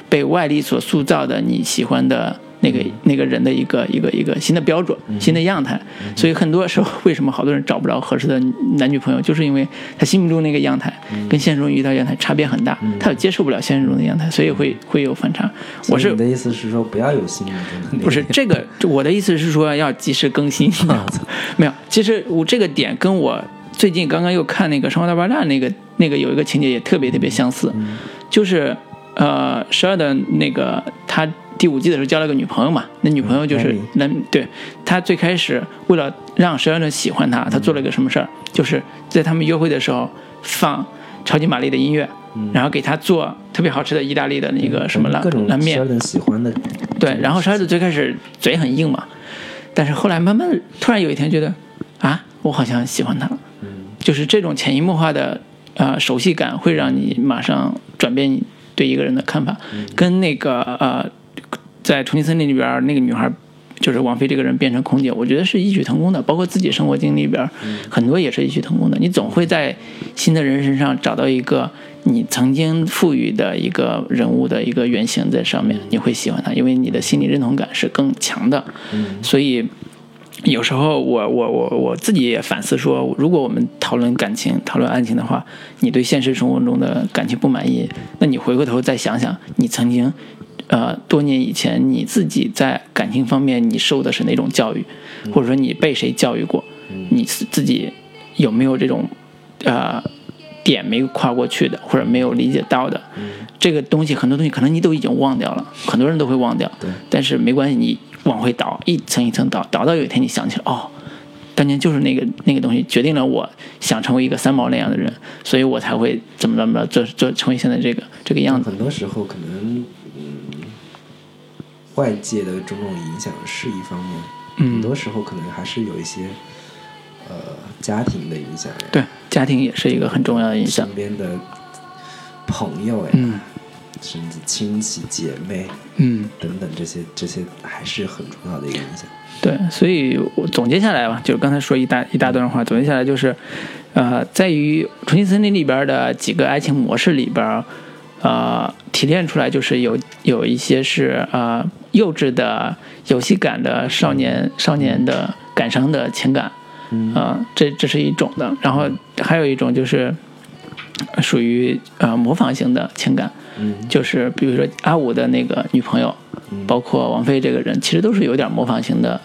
被外力所塑造的你喜欢的。那个那个人的一个一个一个新的标准、新的样态，所以很多时候为什么好多人找不着合适的男女朋友，就是因为他心目中那个样态跟现实中遇到样态差别很大，他又接受不了现实中的样态，所以会会有反差。我是你的意思是说，不要有心目中的那不是这个，这我的意思是说要及时更新。[LAUGHS] 没有，其实我这个点跟我最近刚刚又看那个《生活大爆炸》那个那个有一个情节也特别特别相似，就是呃十二的那个他第五季的时候交了个女朋友嘛，那女朋友就是嗯、对他最开始为了让十二的喜欢他，他做了一个什么事儿，就是在他们约会的时候放超级玛丽的音乐。然后给他做特别好吃的意大利的那个什么拉各种拉面，Sheldon 喜欢的，对，然后十二子最开始嘴很硬嘛，但是后来慢慢突然有一天觉得，啊，我好像喜欢他了，嗯就是这种潜移默化的呃熟悉感，会让你马上转变你对一个人的看法，跟那个呃在重庆森林里边那个女孩。就是王菲这个人变成空姐，我觉得是异曲同工的，包括自己生活经历里边很多也是异曲同工的。你总会在新的人身上找到一个你曾经赋予的一个人物的一个原型在上面，你会喜欢他，因为你的心理认同感是更强的。所以有时候我我我我自己也反思说，如果我们讨论感情、讨论爱情的话，你对现实生活中的感情不满意，那你回过头再想想，你曾经。呃，多年以前你自己在感情方面你受的是哪种教育，或者说你被谁教育过，你自自己有没有这种呃点没跨过去的，或者没有理解到的，这个东西很多东西可能你都已经忘掉了，很多人都会忘掉，但是没关系，你往回倒，一层一层倒，倒到有一天你想起来，哦，当年就是那个那个东西决定了我想成为一个三毛那样的人，所以我才会怎么怎么着做做成为现在这个这个样子。很多时候可能，嗯，外界的种种影响是一方面，嗯很多时候可能还是有一些，呃，家庭的影响呀，对，家庭也是一个很重要的影响身。边的朋友呀，嗯甚至亲戚姐妹嗯，等等这些这些还是很重要的一个影响。对，所以我总结下来吧，就是刚才说一大一大段话，总结下来就是，呃，在于《重庆森林》里边的几个爱情模式里边，呃，提炼出来就是有有一些是呃幼稚的、游戏感的少年少年的感伤的情感，嗯。啊、这这是一种的，然后还有一种就是呃属于呃模仿型的情感，嗯就是比如说阿五的那个女朋友，嗯包括王菲这个人，其实都是有点模仿型的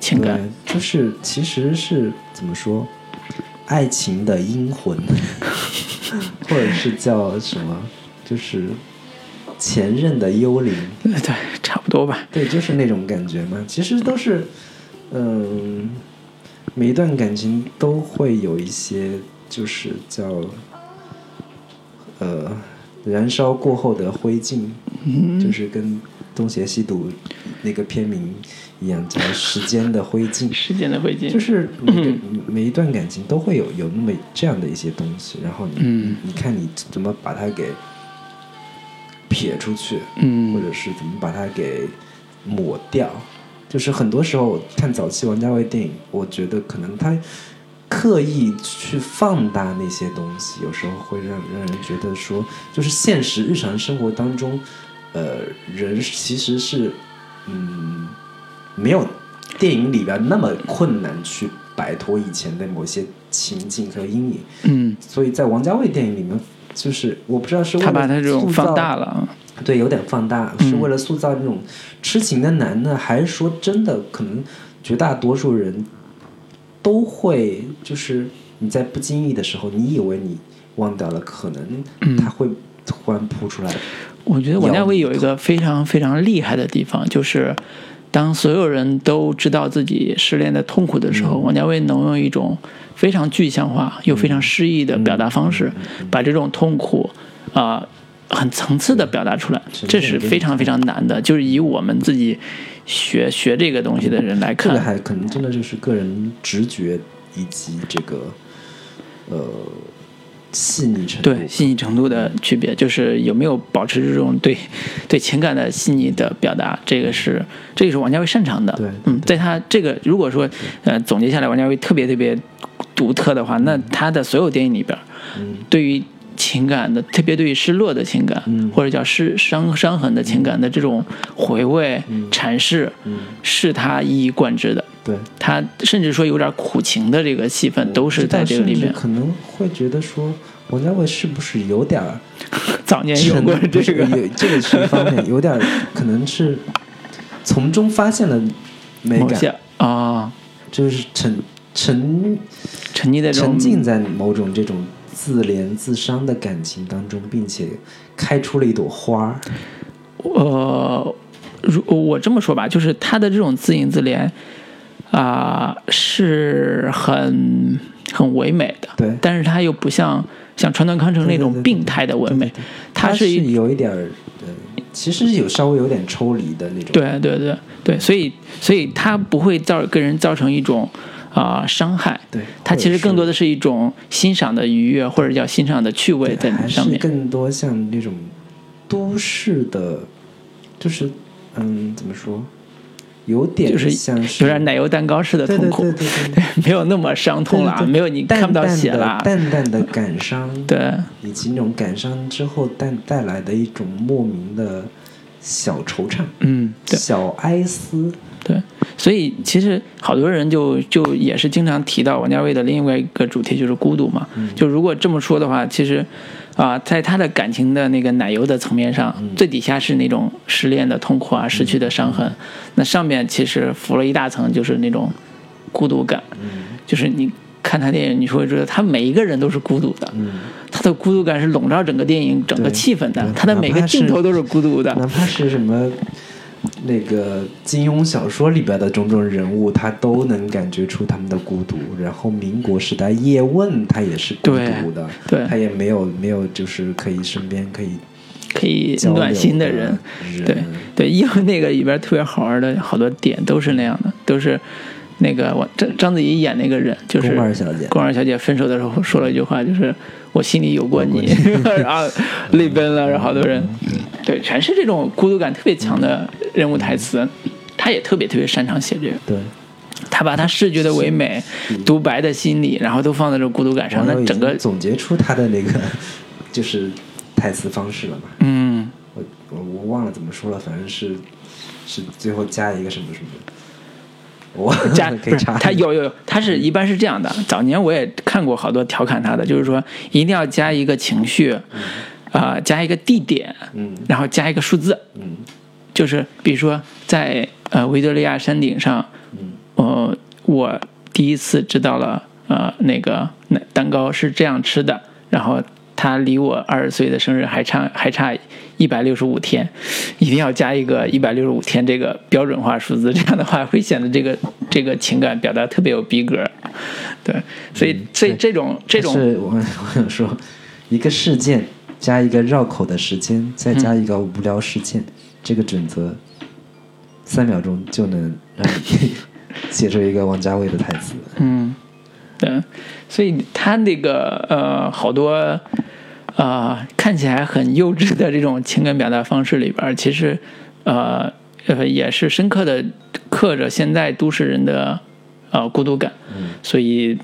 情感。就是其实是怎么说，爱情的阴魂，[LAUGHS] 或者是叫什么，就是前任的幽灵，对对，差不多吧。对，就是那种感觉嘛。其实都是，嗯，每一段感情都会有一些，就是叫，呃，燃烧过后的灰烬，嗯就是跟《东邪西毒》那个片名一样，叫时间的灰烬。[LAUGHS] 时间的灰烬，就是每个嗯 [LAUGHS] 每一段感情都会有有那么这样的一些东西，然后你、嗯你看你怎么把它给撇出去，或嗯者是怎么把它给抹掉。就是很多时候看早期王家卫电影，我觉得可能他刻意去放大那些东西，有时候会让让人觉得说，就是现实日常生活当中，呃，人其实是嗯没有电影里边那么困难去摆脱以前的某些情境和阴影，嗯，所以在王家卫电影里面，就是我不知道是他把他这种放大了啊。对，有点放大，嗯是为了塑造那种痴情的男的，还是说真的可能绝大多数人都会，就是你在不经意的时候，你以为你忘掉了，可能嗯他会突然扑出来。我觉得王家卫有一个非常非常厉害的地方，就是当所有人都知道自己失恋的痛苦的时候，王家卫能用一种非常具象化又非常诗意的表达方式，把这种痛苦啊、很层次的表达出来，这是非常非常难的。就是以我们自己学学这个东西的人来看这个，还可能真的就是个人直觉以及这个呃细腻程度。对细腻程度的区别，就是有没有保持这种对对情感的细腻的表达，这个是这个是王家卫擅长的。对嗯，在他这个如果说呃总结下来，王家卫特别特别独特的话，那他的所有电影里边，嗯对于情感的，特别对于失落的情感，嗯。或者叫失伤伤痕的情感的这种回味、阐释，嗯。是他一以贯之的。对，他甚至说有点苦情的这个戏份，都是在这个里面。可能会觉得说，王家卫是不是有点儿 [LAUGHS] 早年有过这个，有这个是一方面，[LAUGHS] 有点儿可能是从中发现了美感，啊，就是沉沉沉溺在沉浸在某种这种自怜自伤的感情当中，并且开出了一朵花儿。呃，如我这么说吧，就是他的这种自饮自怜啊、是很很唯美的，对但是他又不像像川端康成那种病态的唯美，他是有一点其实有稍微有点抽离的那种。对对对对，所以所以他不会造给人造成一种啊、伤害，对，它其实更多的的是一种欣赏的愉悦，或者叫欣赏的趣味在还上面。更多像那种都市的，就是嗯，怎么说，有点就是像是有点奶油蛋糕式的痛苦，对对对对 [LAUGHS] 没有那么伤痛了，没有你看不到血了，淡淡的淡淡的感 [LAUGHS] 伤，对。以及那种感伤之后带带来的一种莫名的小惆怅、嗯，对小哀思。对，所以其实好多人就就也是经常提到王家卫的另外一个主题就是孤独嘛。就如果这么说的话，其实啊、在他的感情的那个奶油的层面上，最底下是那种失恋的痛苦啊、失去的伤痕，那上面其实浮了一大层，就是那种孤独感。就是你看他电影，你会觉得他每一个人都是孤独的，嗯，他的孤独感是笼罩整个电影整个气氛的，他的每个镜头都是孤独的。哪怕是什么那个金庸小说里边的种种人物，他都能感觉出他们的孤独。然后民国时代叶问他也是孤独的，对他也没有没有就是可以身边可以可以暖心的人，人对对，因为那个里边特别好玩的好多点都是那样的，都是那个我章章子怡演那个人，就是宫二小姐宫二小姐分手的时候说了一句话，就是我心里有过你，[LAUGHS] 然后泪奔了，然后好多人，对，全是这种孤独感特别强的人物台词，他也特别特别擅长写这个，对。他把他视觉的唯美、独白的心理，然后都放在这孤独感上，那整个总结出他的那个就是台词方式了嘛？嗯。我我我忘了怎么说了，反正是是最后加一个什么什么，我 [LAUGHS] 加可不是以查他有有有，他是一般是这样的。早年我也看过好多调侃他的，就是说一定要加一个情绪，啊、加一个地点，嗯。然后加一个数字，嗯。就是比如说在呃维多利亚山顶上，嗯。呃，我第一次知道了呃那个那蛋糕是这样吃的，然后他离我二十岁的生日还差还差一百六十五天，一定要加一个一百六十五天这个标准化数字，这样的话会显得这个这个情感表达特别有逼格。对，所以所以这种这种是我 [LAUGHS] 我想说，一个事件加一个绕口的时间，再加一个无聊事件，这个准则，三秒钟就能让你 [LAUGHS] 写出一个王家卫的台词。嗯，对，所以他那个呃，好多呃看起来很幼稚的这种情感表达方式里边，其实呃呃也是深刻的刻着现在都市人的呃孤独感。嗯所以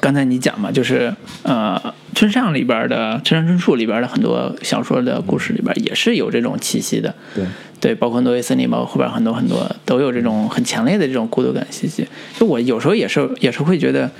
刚才你讲嘛，就是呃村上里边的《村上春树》里边的很多小说的故事里边也是有这种气息的。对，对，包括挪威森林，包括后边很多很多都有这种很强烈的这种孤独感气息。就我有时候也是也是会觉得，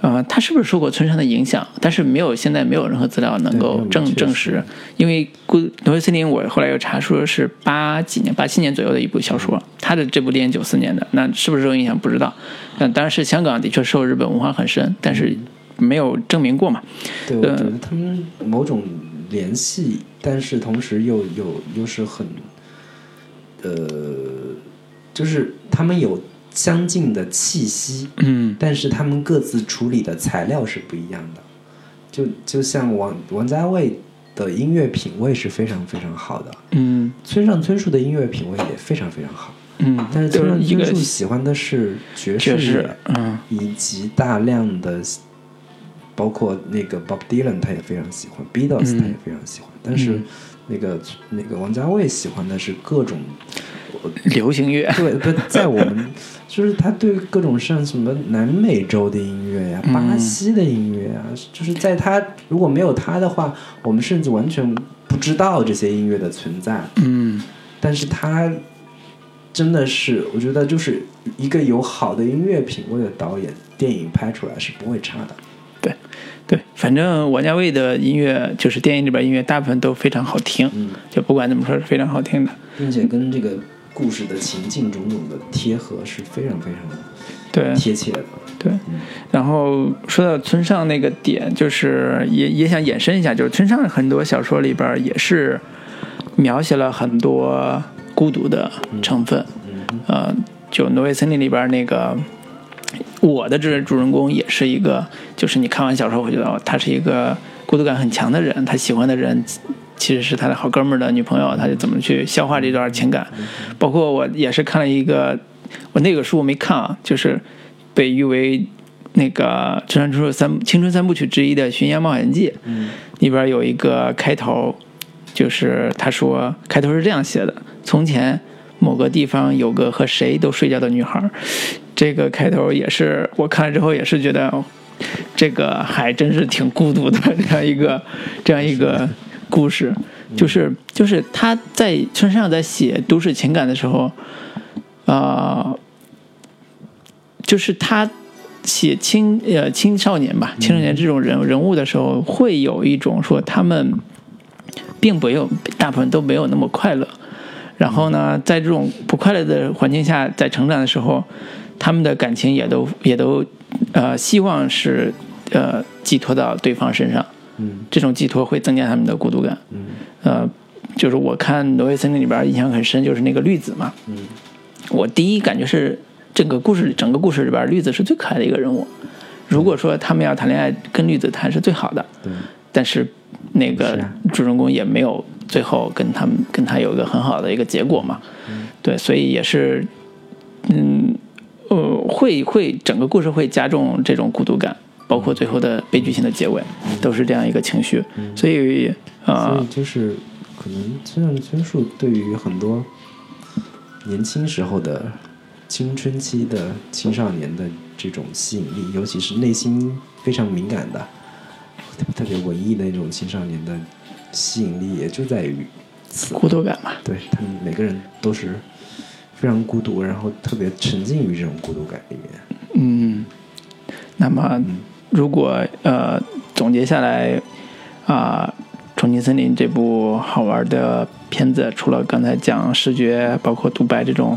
呃，他是不是受过村上的影响？但是没有现在没有任何资料能够证证实，因为孤挪威森林我后来又查说是八几年八七年左右的一部小说，他的这部电影九四年的，那是不是受影响不知道。但当然是香港的确受日本文化很深，但是没有证明过嘛。对，我觉呃得他们某种联系，但是同时又又又是很，呃，就是他们有相近的气息，嗯。但是他们各自处理的材料是不一样的。就就像王王家卫的音乐品味是非常非常好的，嗯。村上春树的音乐品味也非常非常好，嗯，但是村上春树喜欢的是爵士爵士乐，，嗯。以及大量的，包括那个 Bob Dylan 他也非常喜欢，Beatles 嗯。他也非常喜欢，但是嗯。那个那个王家卫喜欢的是各种，流行乐，对不在我们就是他对各种像什么南美洲的音乐呀、嗯。巴西的音乐啊，就是在他如果没有他的话，我们甚至完全不知道这些音乐的存在。嗯。但是他真的是，我觉得就是一个有好的音乐品味的导演，电影拍出来是不会差的。对，反正王家卫的音乐就是电影里边音乐，大部分都非常好听，嗯，就不管怎么说是非常好听的。并且跟这个故事的情境种种的贴合是非常非常对贴切的。对，然后说到村上那个点，就是也也想延伸一下，就是村上很多小说里边也是描写了很多孤独的成分。嗯呃，就《挪威森林》里边那个我的这个主人公也是一个，就是你看完小说会觉得哦他是一个孤独感很强的人，他喜欢的人其实是他的好哥们儿的女朋友，他就怎么去消化这段情感。包括我也是看了一个，我那个书我没看啊，就是被誉为那个村上春树三青春三部曲之一的《巡洋冒险记》嗯里边有一个开头，就是他说开头是这样写的：从前某个地方有个和谁都睡觉的女孩儿。这个开头也是我看了之后也是觉得，哦这个还真是挺孤独的这样一个 [LAUGHS] 这样一个故事，就是就是他在村上在写都市情感的时候，啊、就是他写青呃青少年吧，青少年这种人人物的时候，会有一种说他们并没有大部分都没有那么快乐，然后呢，在这种不快乐的环境下，在成长的时候，他们的感情也都也都呃希望是呃寄托到对方身上，嗯这种寄托会增加他们的孤独感。嗯呃，就是我看《挪威森林》里边印象很深，就是那个绿子嘛。嗯，我第一感觉是这个故事整个故事里边，绿子是最可爱的一个人物。如果说他们要谈恋爱，跟绿子谈是最好的。对，但是那个主人公也没有最后跟他们跟他有一个很好的一个结果嘛。嗯对，所以也是，嗯，呃，会会整个故事会加重这种孤独感，包括最后的悲剧性的结尾，都是这样一个情绪。所以所呃以，就是可能村上春树对于很多年轻时候的青春期的青少年的这种吸引力，尤其是内心非常敏感的、特别特别文艺的那种青少年的吸引力，也就在于此。孤独感嘛。对他们每个人都是非常孤独，然后特别沉浸于这种孤独感里面。嗯，那么如果呃总结下来啊，重庆森林》这部好玩的片子，除了刚才讲视觉，包括独白这种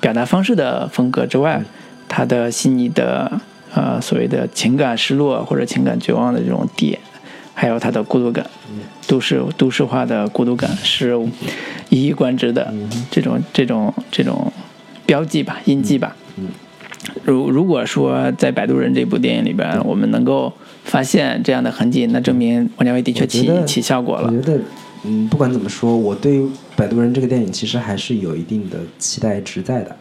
表达方式的风格之外，它的细腻的呃所谓的情感失落或者情感绝望的这种点，还有它的孤独感，都市都市化的孤独感是一以贯之的这种这种这种标记吧，印记吧。如如果说在《摆渡人》这部电影里边，我们能够发现这样的痕迹，那证明王家卫的确起起效果了我。觉得，嗯，不管怎么说，我对《摆渡人》这个电影其实还是有一定的期待值在的。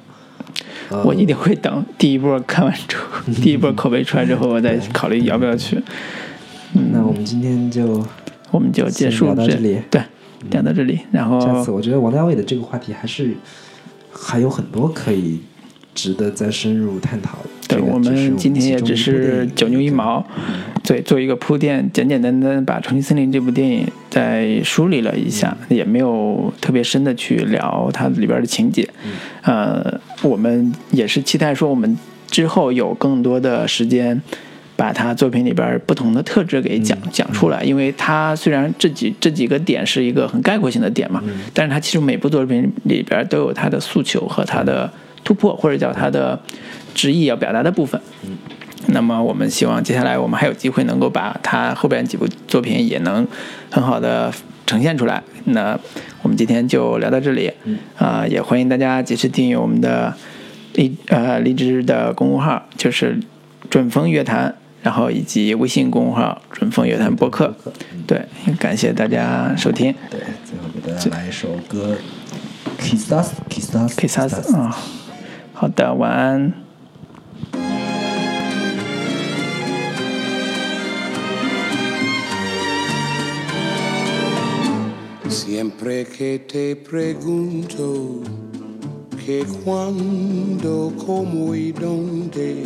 呃我一定会等第一波看完之后，[LAUGHS] 第一波口碑出来之后，我再考虑要不要去。那我们今天就我们就结束聊到这里对，聊到这里。然下次，后我觉得王家卫的这个话题还是还有很多可以值得再深入探讨。对我们今天也只是九牛一毛，对，做一个铺垫，简简单单把《重庆森林》这部电影再梳理了一下，也没有特别深的去聊它里边的情节。呃，我们也是期待说，我们之后有更多的时间。把他作品里边不同的特质给讲讲出来，因为他虽然这几这几个点是一个很概括性的点嘛，但是他其实每部作品里边都有他的诉求和他的突破，或者叫他的执意要表达的部分。那么我们希望接下来我们还有机会能够把他后边几部作品也能很好的呈现出来。那我们今天就聊到这里，啊、也欢迎大家及时订阅我们的荔呃荔枝的公众号，就是准风乐坛，然后以及微信公众号准风乐坛播客。对，感谢大家收听对，最后给大家来一首歌，Kiss Us，Kiss Us，，Kiss us 啊、好的，晚安。Siempre que te pregunto que cuándo, cómo y dónde,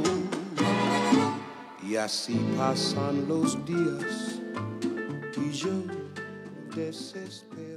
Y así pasan los días y yo desespero.